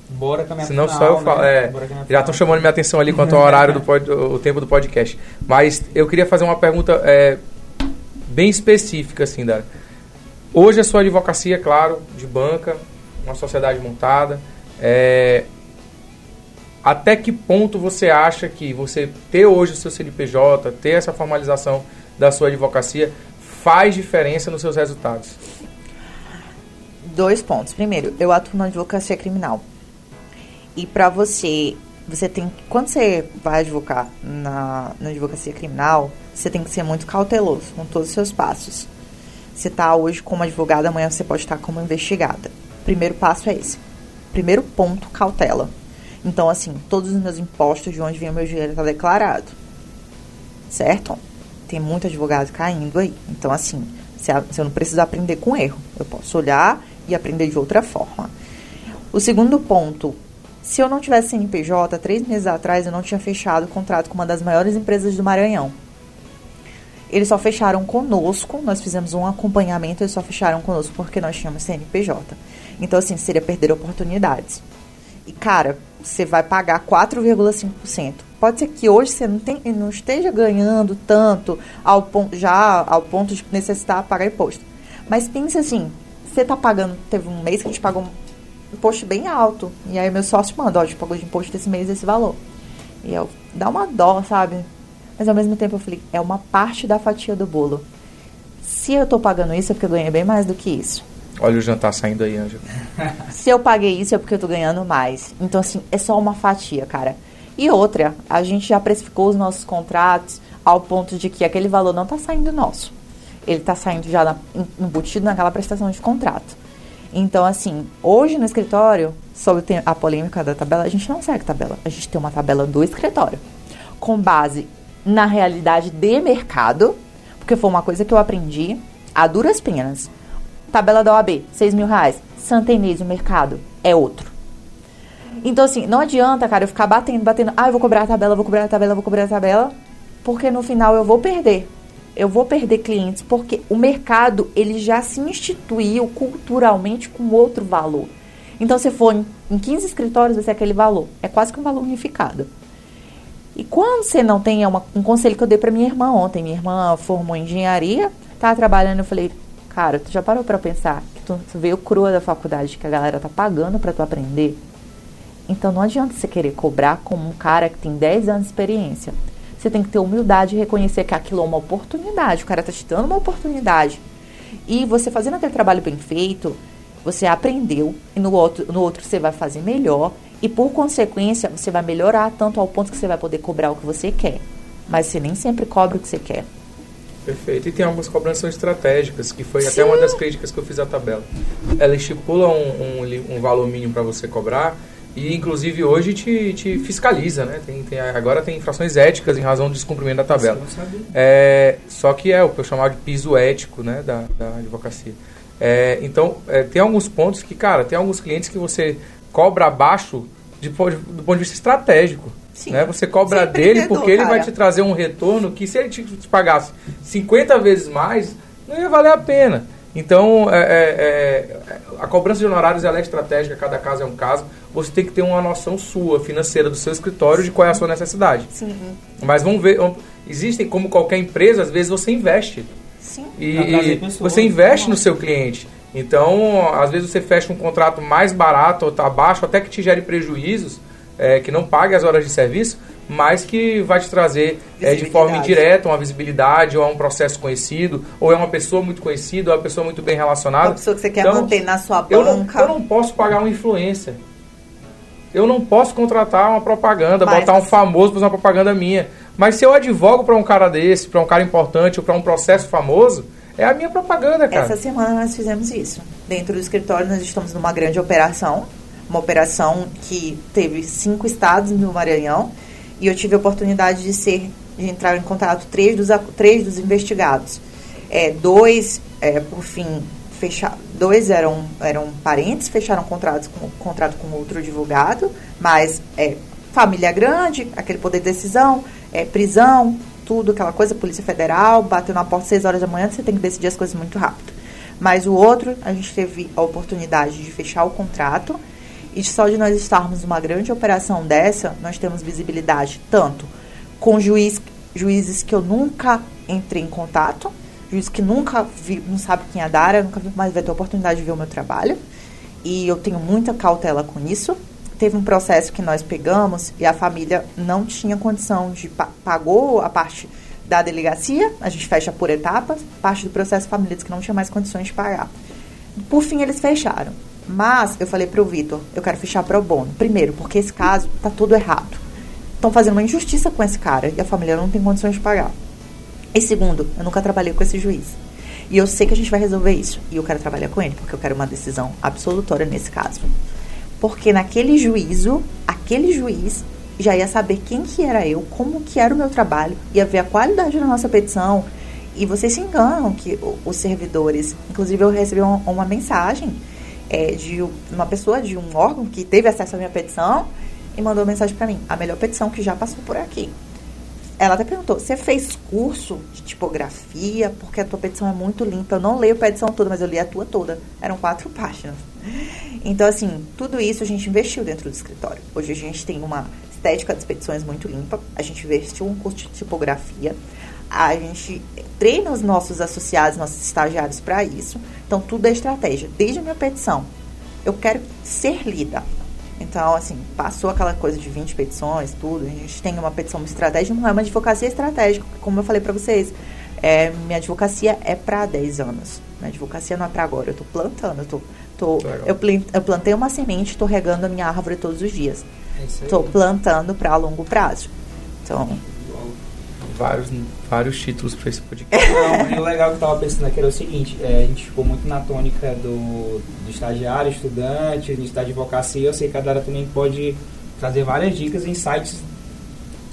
Bora caminhar Senão pro só eu final, falo. né? é, já estão final. chamando minha atenção ali quanto ao horário do pod, o tempo do podcast. Mas eu queria fazer uma pergunta é, bem específica, assim, Dara. Hoje a sua advocacia, claro, de banca, uma sociedade montada. é, até que ponto você acha que você ter hoje o seu CNPJ, ter essa formalização da sua advocacia, faz diferença nos seus resultados? Dois pontos. Primeiro, eu atuo na advocacia criminal. E para você, você tem quando você vai advocar na, na advocacia criminal, você tem que ser muito cauteloso com todos os seus passos. Você tá hoje como advogada, amanhã você pode estar como investigada. Primeiro passo é esse. Primeiro ponto, cautela. Então, assim, todos os meus impostos, de onde vem o meu dinheiro, está declarado. Certo? Tem muito advogado caindo aí. Então, assim, você não precisa aprender com erro. Eu posso olhar e aprender de outra forma. O segundo ponto, se eu não tivesse CNPJ, três meses atrás eu não tinha fechado o contrato com uma das maiores empresas do Maranhão. Eles só fecharam conosco, nós fizemos um acompanhamento, eles só fecharam conosco porque nós tínhamos CNPJ. Então, assim, seria perder oportunidades. E, cara, você vai pagar 4,5%. Pode ser que hoje você não, tem, não esteja ganhando tanto ao já ao ponto de necessitar pagar imposto. Mas pense assim, você tá pagando, teve um mês que a gente pagou um imposto bem alto. E aí meu sócio manda, ó, a gente pagou de imposto desse mês esse valor. E eu, dá uma dó, sabe? Mas ao mesmo tempo eu falei, é uma parte da fatia do bolo. Se eu tô pagando isso é porque eu ganhei bem mais do que isso. Olha o jantar saindo aí, Ângelo. Se eu paguei isso é porque eu tô ganhando mais. Então, assim, é só uma fatia, cara. E outra, a gente já precificou os nossos contratos ao ponto de que aquele valor não tá saindo nosso. Ele tá saindo já na, embutido naquela prestação de contrato. Então, assim, hoje no escritório, sobre a polêmica da tabela, a gente não segue tabela. A gente tem uma tabela do escritório. Com base na realidade de mercado, porque foi uma coisa que eu aprendi a duras penas. Tabela da OAB, 6 mil reais. Santa Inês, o mercado, é outro. Então, assim, não adianta, cara, eu ficar batendo, batendo. Ah, eu vou cobrar a tabela, vou cobrar a tabela, vou cobrar a tabela. Porque no final eu vou perder. Eu vou perder clientes porque o mercado, ele já se instituiu culturalmente com outro valor. Então, se for em, em 15 escritórios, vai ser aquele valor. É quase que um valor unificado. E quando você não tem, é uma, um conselho que eu dei para minha irmã ontem. Minha irmã formou engenharia, tava trabalhando, eu falei, cara, tu já parou para pensar que tu, veio crua da faculdade, que a galera tá pagando para tu aprender? Então não adianta você querer cobrar como um cara que tem 10 anos de experiência. Você tem que ter humildade e reconhecer que aquilo é uma oportunidade. O cara tá te dando uma oportunidade. E você fazendo aquele trabalho bem feito, você aprendeu, e no outro, no outro você vai fazer melhor, e por consequência você vai melhorar tanto ao ponto que você vai poder cobrar o que você quer. Mas você nem sempre cobra o que você quer. Perfeito. E tem algumas cobranças estratégicas, que foi Sim. até uma das críticas que eu fiz à tabela. Ela estipula um, um, um valor mínimo para você cobrar, e inclusive hoje te, te fiscaliza, né? Tem, tem, agora tem infrações éticas em razão do descumprimento da tabela. É, só que é o que eu chamava de piso ético né, da, da advocacia. É, então, é, tem alguns pontos que, cara, tem alguns clientes que você cobra abaixo de, do ponto de vista estratégico. Sim. Né? Você cobra Sempre dele tentou, porque ele cara. vai te trazer um retorno que se ele te, te pagasse 50 vezes mais, não ia valer a pena. Então, é, é, é, a cobrança de honorários ela é estratégica, cada caso é um caso. Você tem que ter uma noção sua, financeira, do seu escritório, de qual é a sua necessidade. Sim. Mas vamos ver, existem, como qualquer empresa, às vezes você investe. Sim. E pessoas, você investe no seu cliente. Então, às vezes você fecha um contrato mais barato ou tá abaixo, até que te gere prejuízos, é, que não pague as horas de serviço, mas que vai te trazer é, de forma indireta uma visibilidade, ou é um processo conhecido, ou é uma pessoa muito conhecida, ou é uma pessoa muito bem relacionada. Uma pessoa que você quer Então, manter na sua Eu não, banca. eu não posso pagar um influencer. Eu não posso contratar uma propaganda, Mas botar um famoso para fazer uma propaganda minha. Mas se eu advogo para um cara desse, para um cara importante ou para um processo famoso, é a minha propaganda, cara. Essa semana nós fizemos isso. Dentro do escritório nós estamos numa grande operação, uma operação que teve cinco estados no Maranhão e eu tive a oportunidade de ser de entrar em contato três dos três dos investigados. É, dois, é, por fim, fechar, dois eram eram parentes, fecharam contratos com contrato com outro advogado, mas é família grande, aquele poder de decisão, é prisão, tudo, aquela coisa, Polícia Federal, bateu na porta às 6 horas da manhã, você tem que decidir as coisas muito rápido. Mas o outro, a gente teve a oportunidade de fechar o contrato e só de nós estarmos numa grande operação dessa, nós temos visibilidade tanto com juiz, juízes que eu nunca entrei em contato, juiz que nunca vi, não sabe quem é a Dara, nunca vi, mas vai ter a oportunidade de ver o meu trabalho. E eu tenho muita cautela com isso. Teve um processo que nós pegamos e a família não tinha condição de pagou a parte da delegacia, a gente fecha por etapas, parte do processo família que não tinha mais condições de pagar. Por fim, eles fecharam. Mas eu falei para o Vitor, eu quero fechar pro bono. Primeiro, porque esse caso tá tudo errado. Estão fazendo uma injustiça com esse cara e a família não tem condições de pagar. E segundo, eu nunca trabalhei com esse juiz. E eu sei que a gente vai resolver isso. E eu quero trabalhar com ele, porque eu quero uma decisão absolutória nesse caso. Porque naquele juízo, aquele juiz já ia saber quem que era eu, como que era o meu trabalho, ia ver a qualidade da nossa petição. E vocês se enganam que os servidores, inclusive eu recebi uma, uma mensagem é, de uma pessoa de um órgão que teve acesso à minha petição e mandou mensagem para mim, a melhor petição que já passou por aqui. Ela até perguntou: você fez curso de tipografia? Porque a tua petição é muito limpa. Eu não leio a petição toda, mas eu li a tua toda. Eram quatro páginas. Então, assim, tudo isso a gente investiu dentro do escritório. Hoje a gente tem uma estética das petições muito limpa. A gente investiu um curso de tipografia. A gente treina os nossos associados, nossos estagiários para isso. Então, tudo é estratégia. Desde a minha petição, eu quero ser lida. Então, assim, passou aquela coisa de 20 petições, tudo. A gente tem uma petição estratégica, não é uma advocacia estratégica, como eu falei para vocês. É, minha advocacia é para 10 anos. Minha advocacia não é para agora. Eu tô plantando, eu tô, tô eu, eu plantei uma semente, tô regando a minha árvore todos os dias. É tô plantando para longo prazo. Então, vários, vários títulos para esse podcast. Não, o legal que eu estava pensando aqui era o seguinte, é, a gente ficou muito na tônica do, do estagiário, estudante, a gente está advocacia, eu sei que a Dara também pode trazer várias dicas, insights,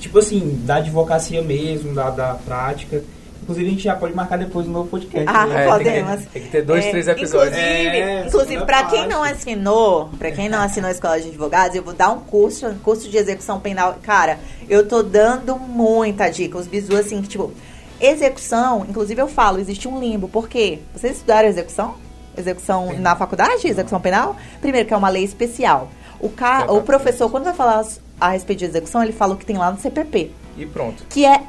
tipo assim, da advocacia mesmo, da, da prática. Inclusive, a gente já pode marcar depois um novo podcast. Ah, né? podemos. Tem que, tem que ter dois, é, três episódios. Inclusive, é, inclusive para quem não assinou, para quem não assinou a Escola de Advogados, eu vou dar um curso, um curso de execução penal. Cara, eu tô dando muita dica. Os bisu, assim, que tipo, execução, inclusive eu falo, existe um limbo. Por quê? Vocês estudaram execução? Execução na faculdade? Execução penal? Primeiro, que é uma lei especial. O, ca... o professor, quando vai falar a respeito de execução, ele fala o que tem lá no CPP. E pronto. Que é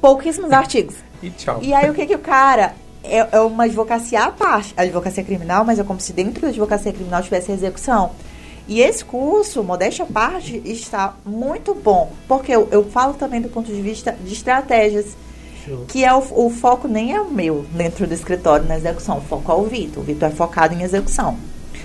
pouquíssimos artigos. E tchau. E aí o que que o cara é, é uma advocacia à parte, a advocacia criminal, mas é como se dentro da advocacia criminal tivesse execução. E esse curso, modéstia à parte, está muito bom, porque eu, eu falo também do ponto de vista de estratégias, Show. que é o, o, foco nem é o meu dentro do escritório na execução, o foco é o Vitor. O Vitor é focado em execução.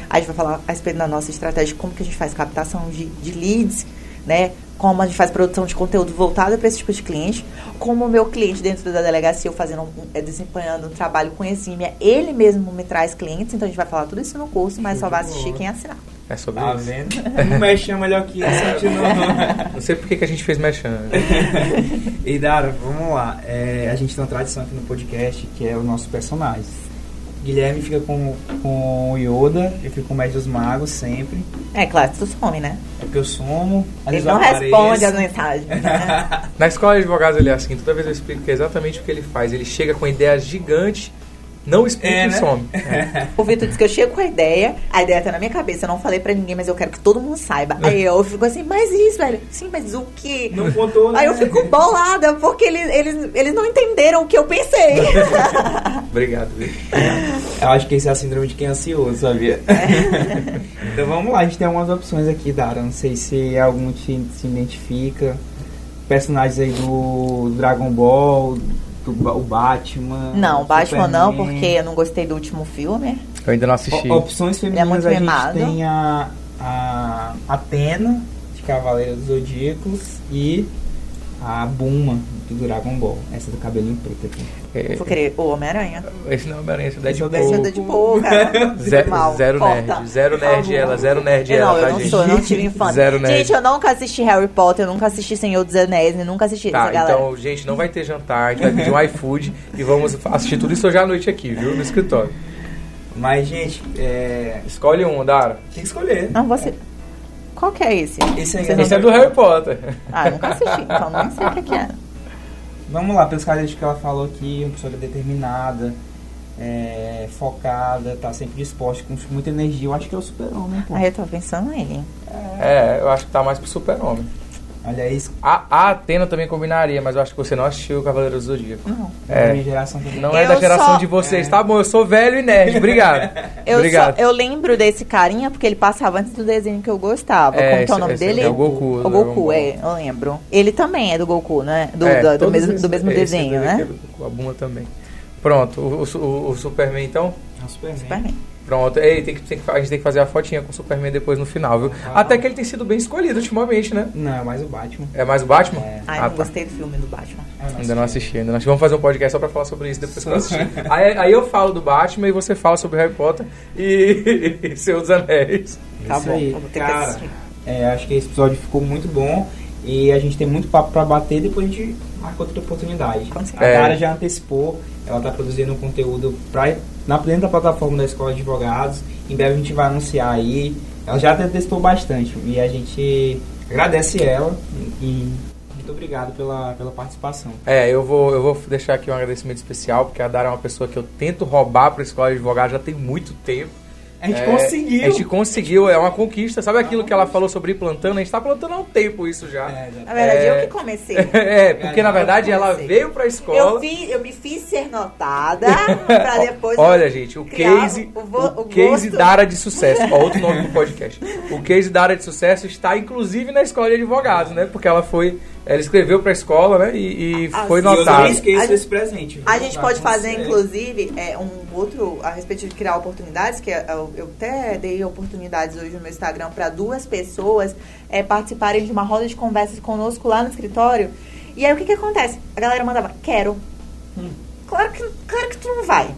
Aí a gente vai falar a respeito da nossa estratégia, como que a gente faz captação de, de leads, né? Como a gente faz produção de conteúdo voltado para esse tipo de cliente, como o meu cliente dentro da delegacia, eu fazendo, é, desempenhando um trabalho com exímia, ele mesmo me traz clientes, então a gente vai falar tudo isso no curso, mas só vai assistir quem assinar. É sobre tá isso. vendo? Um mexão melhor que isso, não. sei por que, que a gente fez mexão. e Dara, vamos lá. É, a gente tem uma tradição aqui no podcast que é o nosso personagem. Guilherme fica com, com o Yoda, eu fico com o Mestre dos Magos sempre. É claro, tu some, né? É porque eu somo. Ele não responde as mensagens. Né? Na escola de advogados ele é assim, toda vez eu explico que é exatamente o que ele faz. Ele chega com ideias gigantes não explica é, e né? some. É. O Vitor disse que eu chego com a ideia, a ideia tá na minha cabeça, eu não falei pra ninguém, mas eu quero que todo mundo saiba. Aí eu fico assim, mas isso, velho. Sim, mas o que? Não contou, né? Aí eu fico bolada, porque eles, eles, eles não entenderam o que eu pensei. Obrigado, Vitor. Eu acho que esse é a síndrome de quem é ansioso, sabia? É. então vamos lá, a gente tem algumas opções aqui, Dara. Não sei se algum te, se identifica. Personagens aí do Dragon Ball, o Batman. Não, Batman não, porque eu não gostei do último filme. Eu ainda não assisti. O, opções femininas é a gente tem a, a Atena, de Cavaleiro dos Zodíacos, e a Buma, do Dragon Ball. Essa do cabelinho preto aqui. É, Vou querer o Homem-Aranha. Esse não é Homem-Aranha, esse é Deadpool. Esse é Deadpool, cara. Zero, Mal. zero nerd. Zero nerd ela, zero nerd ela, não, tá, eu não gente? sou, eu não tive infância. Zero nerd. Gente, eu nunca assisti Harry Potter, eu nunca assisti Senhor dos Anéis, nunca assisti tá, essa galera. então, gente, não vai ter jantar, a gente vai pedir um iFood e vamos assistir tudo isso hoje à noite aqui, viu, no escritório. Mas, gente, é... Escolhe um, Dara. Tem que escolher. Não, você... Qual que é esse? Esse, esse é do Harry Potter. Ah, eu nunca assisti, então nem sei o que é. Vamos lá, pelos características que ela falou aqui, uma pessoa determinada, é, focada, tá sempre disposta, com muita energia. Eu acho que é o super-homem, pô. Aí eu tô pensando nele. É, eu acho que tá mais pro super-homem. Olha isso. A, a Atena também combinaria, mas eu acho que você não assistiu o Cavaleiro do Zodíaco. Não. É. É. Da minha geração também. Não é Eu da geração só- de vocês. É. Tá bom, eu sou velho e nerd. Obrigado. Eu, Obrigado. só- eu lembro desse carinha porque ele passava antes do desenho que eu gostava. É, Como que é o esse- nome esse dele? é o Goku, O do Goku, é, eu lembro. Ele também é do Goku, né? Do, É, do, todos mesmo, esses- do mesmo esse desenho, daqui é né? do Goku, A Buma também. Pronto, o, o- o- o Superman então? É o Superman. Superman. Pronto, Ei, tem que, tem que- a gente tem que fazer a fotinha com o Superman depois no final, viu? Ah. Até que ele tem sido bem escolhido ultimamente, né? Não, é mais o Batman. É mais o Batman? É. Ai, Ah, não tá. gostei do filme do Batman. É, Ainda não assisti, ainda não assisti. Vamos fazer um podcast só pra falar sobre isso depois que eu assistir. aí, aí eu falo do Batman e você fala sobre Harry Potter e, e dos Anéis. Tá Isso bom, aí. Cara, assistir. É, acho que esse episódio ficou muito bom e a gente tem muito papo pra bater depois a gente marca outra oportunidade. A É. Dara já antecipou, ela tá produzindo um conteúdo pra, na, da plataforma da Escola de Advogados. Em breve a gente vai anunciar aí. Ela já até testou bastante e a gente agradece ela e muito obrigado pela, pela participação. É, eu vou, eu vou deixar aqui um agradecimento especial, porque a Dara é uma pessoa que eu tento roubar pra escola de advogado já tem muito tempo. A gente É, conseguiu! A gente conseguiu, é uma conquista. Sabe aquilo que ela falou sobre ir plantando? A gente tá plantando há um tempo isso já. É, já- Na verdade, É. eu que comecei. É, porque na verdade ela veio pra escola. Eu, vi, eu me fiz ser notada pra depois. Olha, gente, o case, o vo- o o case gosto. Dara de sucesso, ó, outro nome do podcast. O case Dara de sucesso está inclusive na escola de advogados, né? Porque ela foi, ela escreveu pra escola, né? E, e Ah, foi. E eu notada. esqueço A esse presente. viu? A gente Pra pode fazer, inclusive, é, um outro a respeito de criar oportunidades, que é, eu, eu até dei oportunidades hoje no meu Instagram para duas pessoas é, participarem de uma roda de conversas conosco lá no escritório. E aí o que, que acontece? A galera mandava, quero. Hum. Claro, que, claro que tu não vai.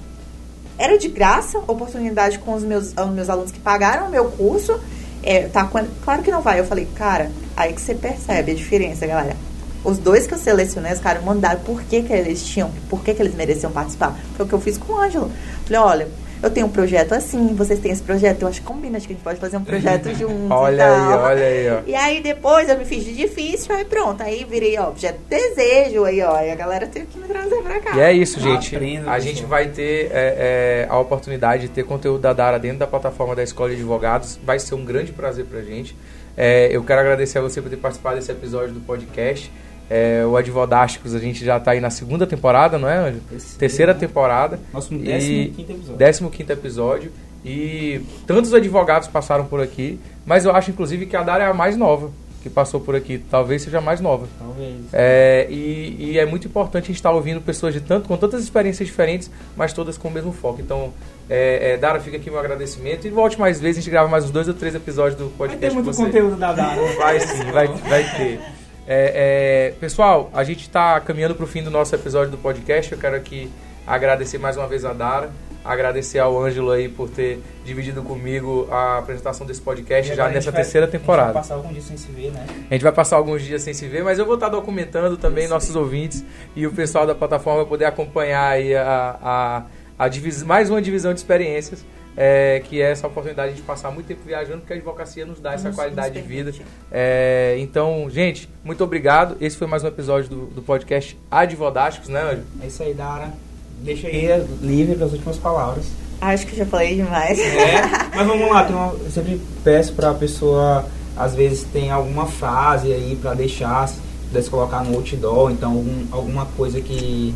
Era de graça, oportunidade com os meus, os meus alunos que pagaram o meu curso. É, tá, claro que não vai. Eu falei, cara, aí que você percebe a diferença, galera. Os dois que eu selecionei, os caras mandaram por que, que eles tinham, por que, que eles mereciam participar. Foi o que eu fiz com o Ângelo. Falei, olha, eu tenho um projeto assim, vocês têm esse projeto, eu acho que combina, acho que a gente pode fazer um projeto juntos. Olha e aí, tal. olha aí, ó. E aí depois eu me fiz de difícil, aí pronto, aí virei ó, objeto de desejo, aí ó, e a galera teve que me trazer pra cá. E é isso, gente. Aprenda, a pessoal. gente vai ter é, é, a oportunidade de ter conteúdo da Dara dentro da plataforma da Escola de Advogados. Vai ser um grande prazer pra gente. É, eu quero agradecer a você por ter participado desse episódio do podcast. É, o Advodásticos, a gente já tá aí na segunda temporada, não é, Ângelo? Terceira. Terceira temporada. Nosso E- 15 episódio. 15 episódio. E tantos advogados passaram por aqui, mas eu acho inclusive que a Dara é a mais nova que passou por aqui. Talvez seja a mais nova. Talvez. É, e, e é muito importante a gente estar ouvindo pessoas de tanto, com tantas experiências diferentes, mas todas com o mesmo foco. Então, é, é, Dara, fica aqui meu agradecimento. E volte mais vezes, a gente grava mais uns dois ou três episódios do Vai podcast. ter muito com você. conteúdo da Dara. Vai sim, vai, vai ter. É, é, pessoal, a gente está caminhando para o fim do nosso episódio do podcast. Eu quero aqui agradecer mais uma vez a Dara, agradecer ao Ângelo aí por ter dividido comigo a apresentação desse podcast já nessa vai- terceira A gente temporada. vai passar algum dia sem se ver, né? A gente vai passar alguns dias sem se ver, mas eu vou estar documentando também nossos ouvintes e o pessoal da plataforma poder acompanhar aí a, a, a mais uma divisão de experiências, é, que é essa oportunidade de a gente passar muito tempo viajando, porque a advocacia nos dá essa Nos- qualidade nos de vida. É, então, gente, muito obrigado. Esse foi mais um episódio do, do podcast Advodásticos, né, Anjo? É isso aí, Dara. Deixa aí livre para as últimas palavras. Acho que já falei demais. É, mas vamos lá, tem uma- eu sempre peço para a pessoa, às vezes tem alguma frase aí para deixar, se pudesse colocar no outdoor, então algum- alguma coisa que.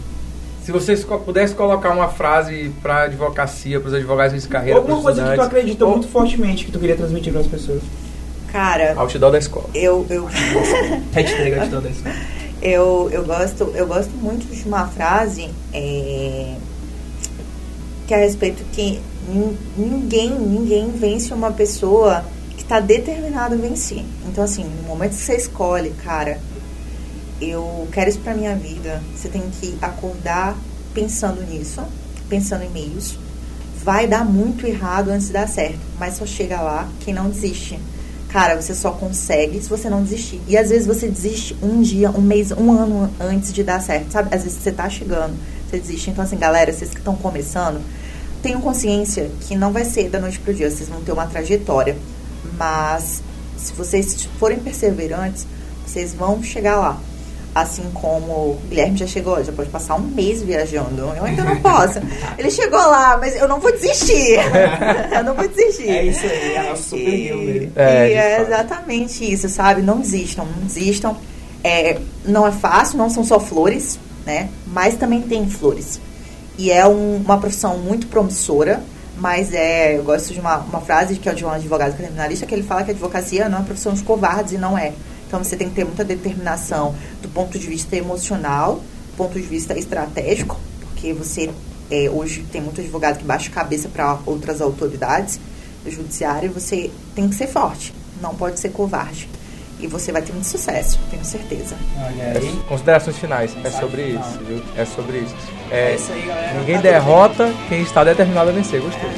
Se vocês co- pudessem colocar uma frase para advocacia, para os advogados de carreira, alguma coisa que tu acredita ou- muito fortemente que tu queria transmitir para as pessoas. Cara, Outdoor da escola. eu, eu, Hashtag gratidão da escola. eu, eu, gosto, eu gosto muito de uma frase é, que é a respeito que nin- ninguém, ninguém vence uma pessoa que está determinada a vencer. Então, assim, no momento que você escolhe, cara, eu quero isso pra minha vida, você tem que acordar pensando nisso, pensando em meios. Vai dar muito errado antes de dar certo, mas só chega lá quem não desiste. Cara, você só consegue se você não desistir. E às vezes você desiste um dia, um mês, um ano antes de dar certo, sabe? Às vezes você tá chegando, você desiste. Então, assim, galera, vocês que estão começando, tenham consciência que não vai ser da noite pro dia, vocês vão ter uma trajetória. Mas se vocês forem perseverantes, vocês vão chegar lá. Assim como o Guilherme já chegou, já pode passar um mês viajando. Eu ainda não posso. Ele chegou lá, mas eu não vou desistir. eu não vou desistir. É isso aí, é nosso super e, é, e é exatamente isso, sabe? Não desistam, não desistam. É, não é fácil, não são só flores, né? Mas também tem flores. E é um, uma profissão muito promissora, mas é, eu gosto de uma, uma frase que é de um advogado criminalista que ele fala que a advocacia não é uma profissão de covardes e não é. Então você tem que ter muita determinação do ponto de vista emocional, do ponto de vista estratégico, porque você é, hoje tem muito advogado que baixa a cabeça para outras autoridades do judiciário e você tem que ser forte, não pode ser covarde. E você vai ter muito sucesso, tenho certeza. Olha aí. É, considerações finais. É sobre isso, viu? É sobre isso. É, é isso aí, galera. Ninguém tá derrota quem está determinado a vencer. Gostei.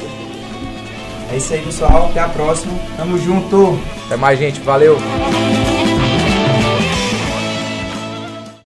É isso aí, pessoal. Até a próxima. Tamo junto. Até mais, gente. Valeu.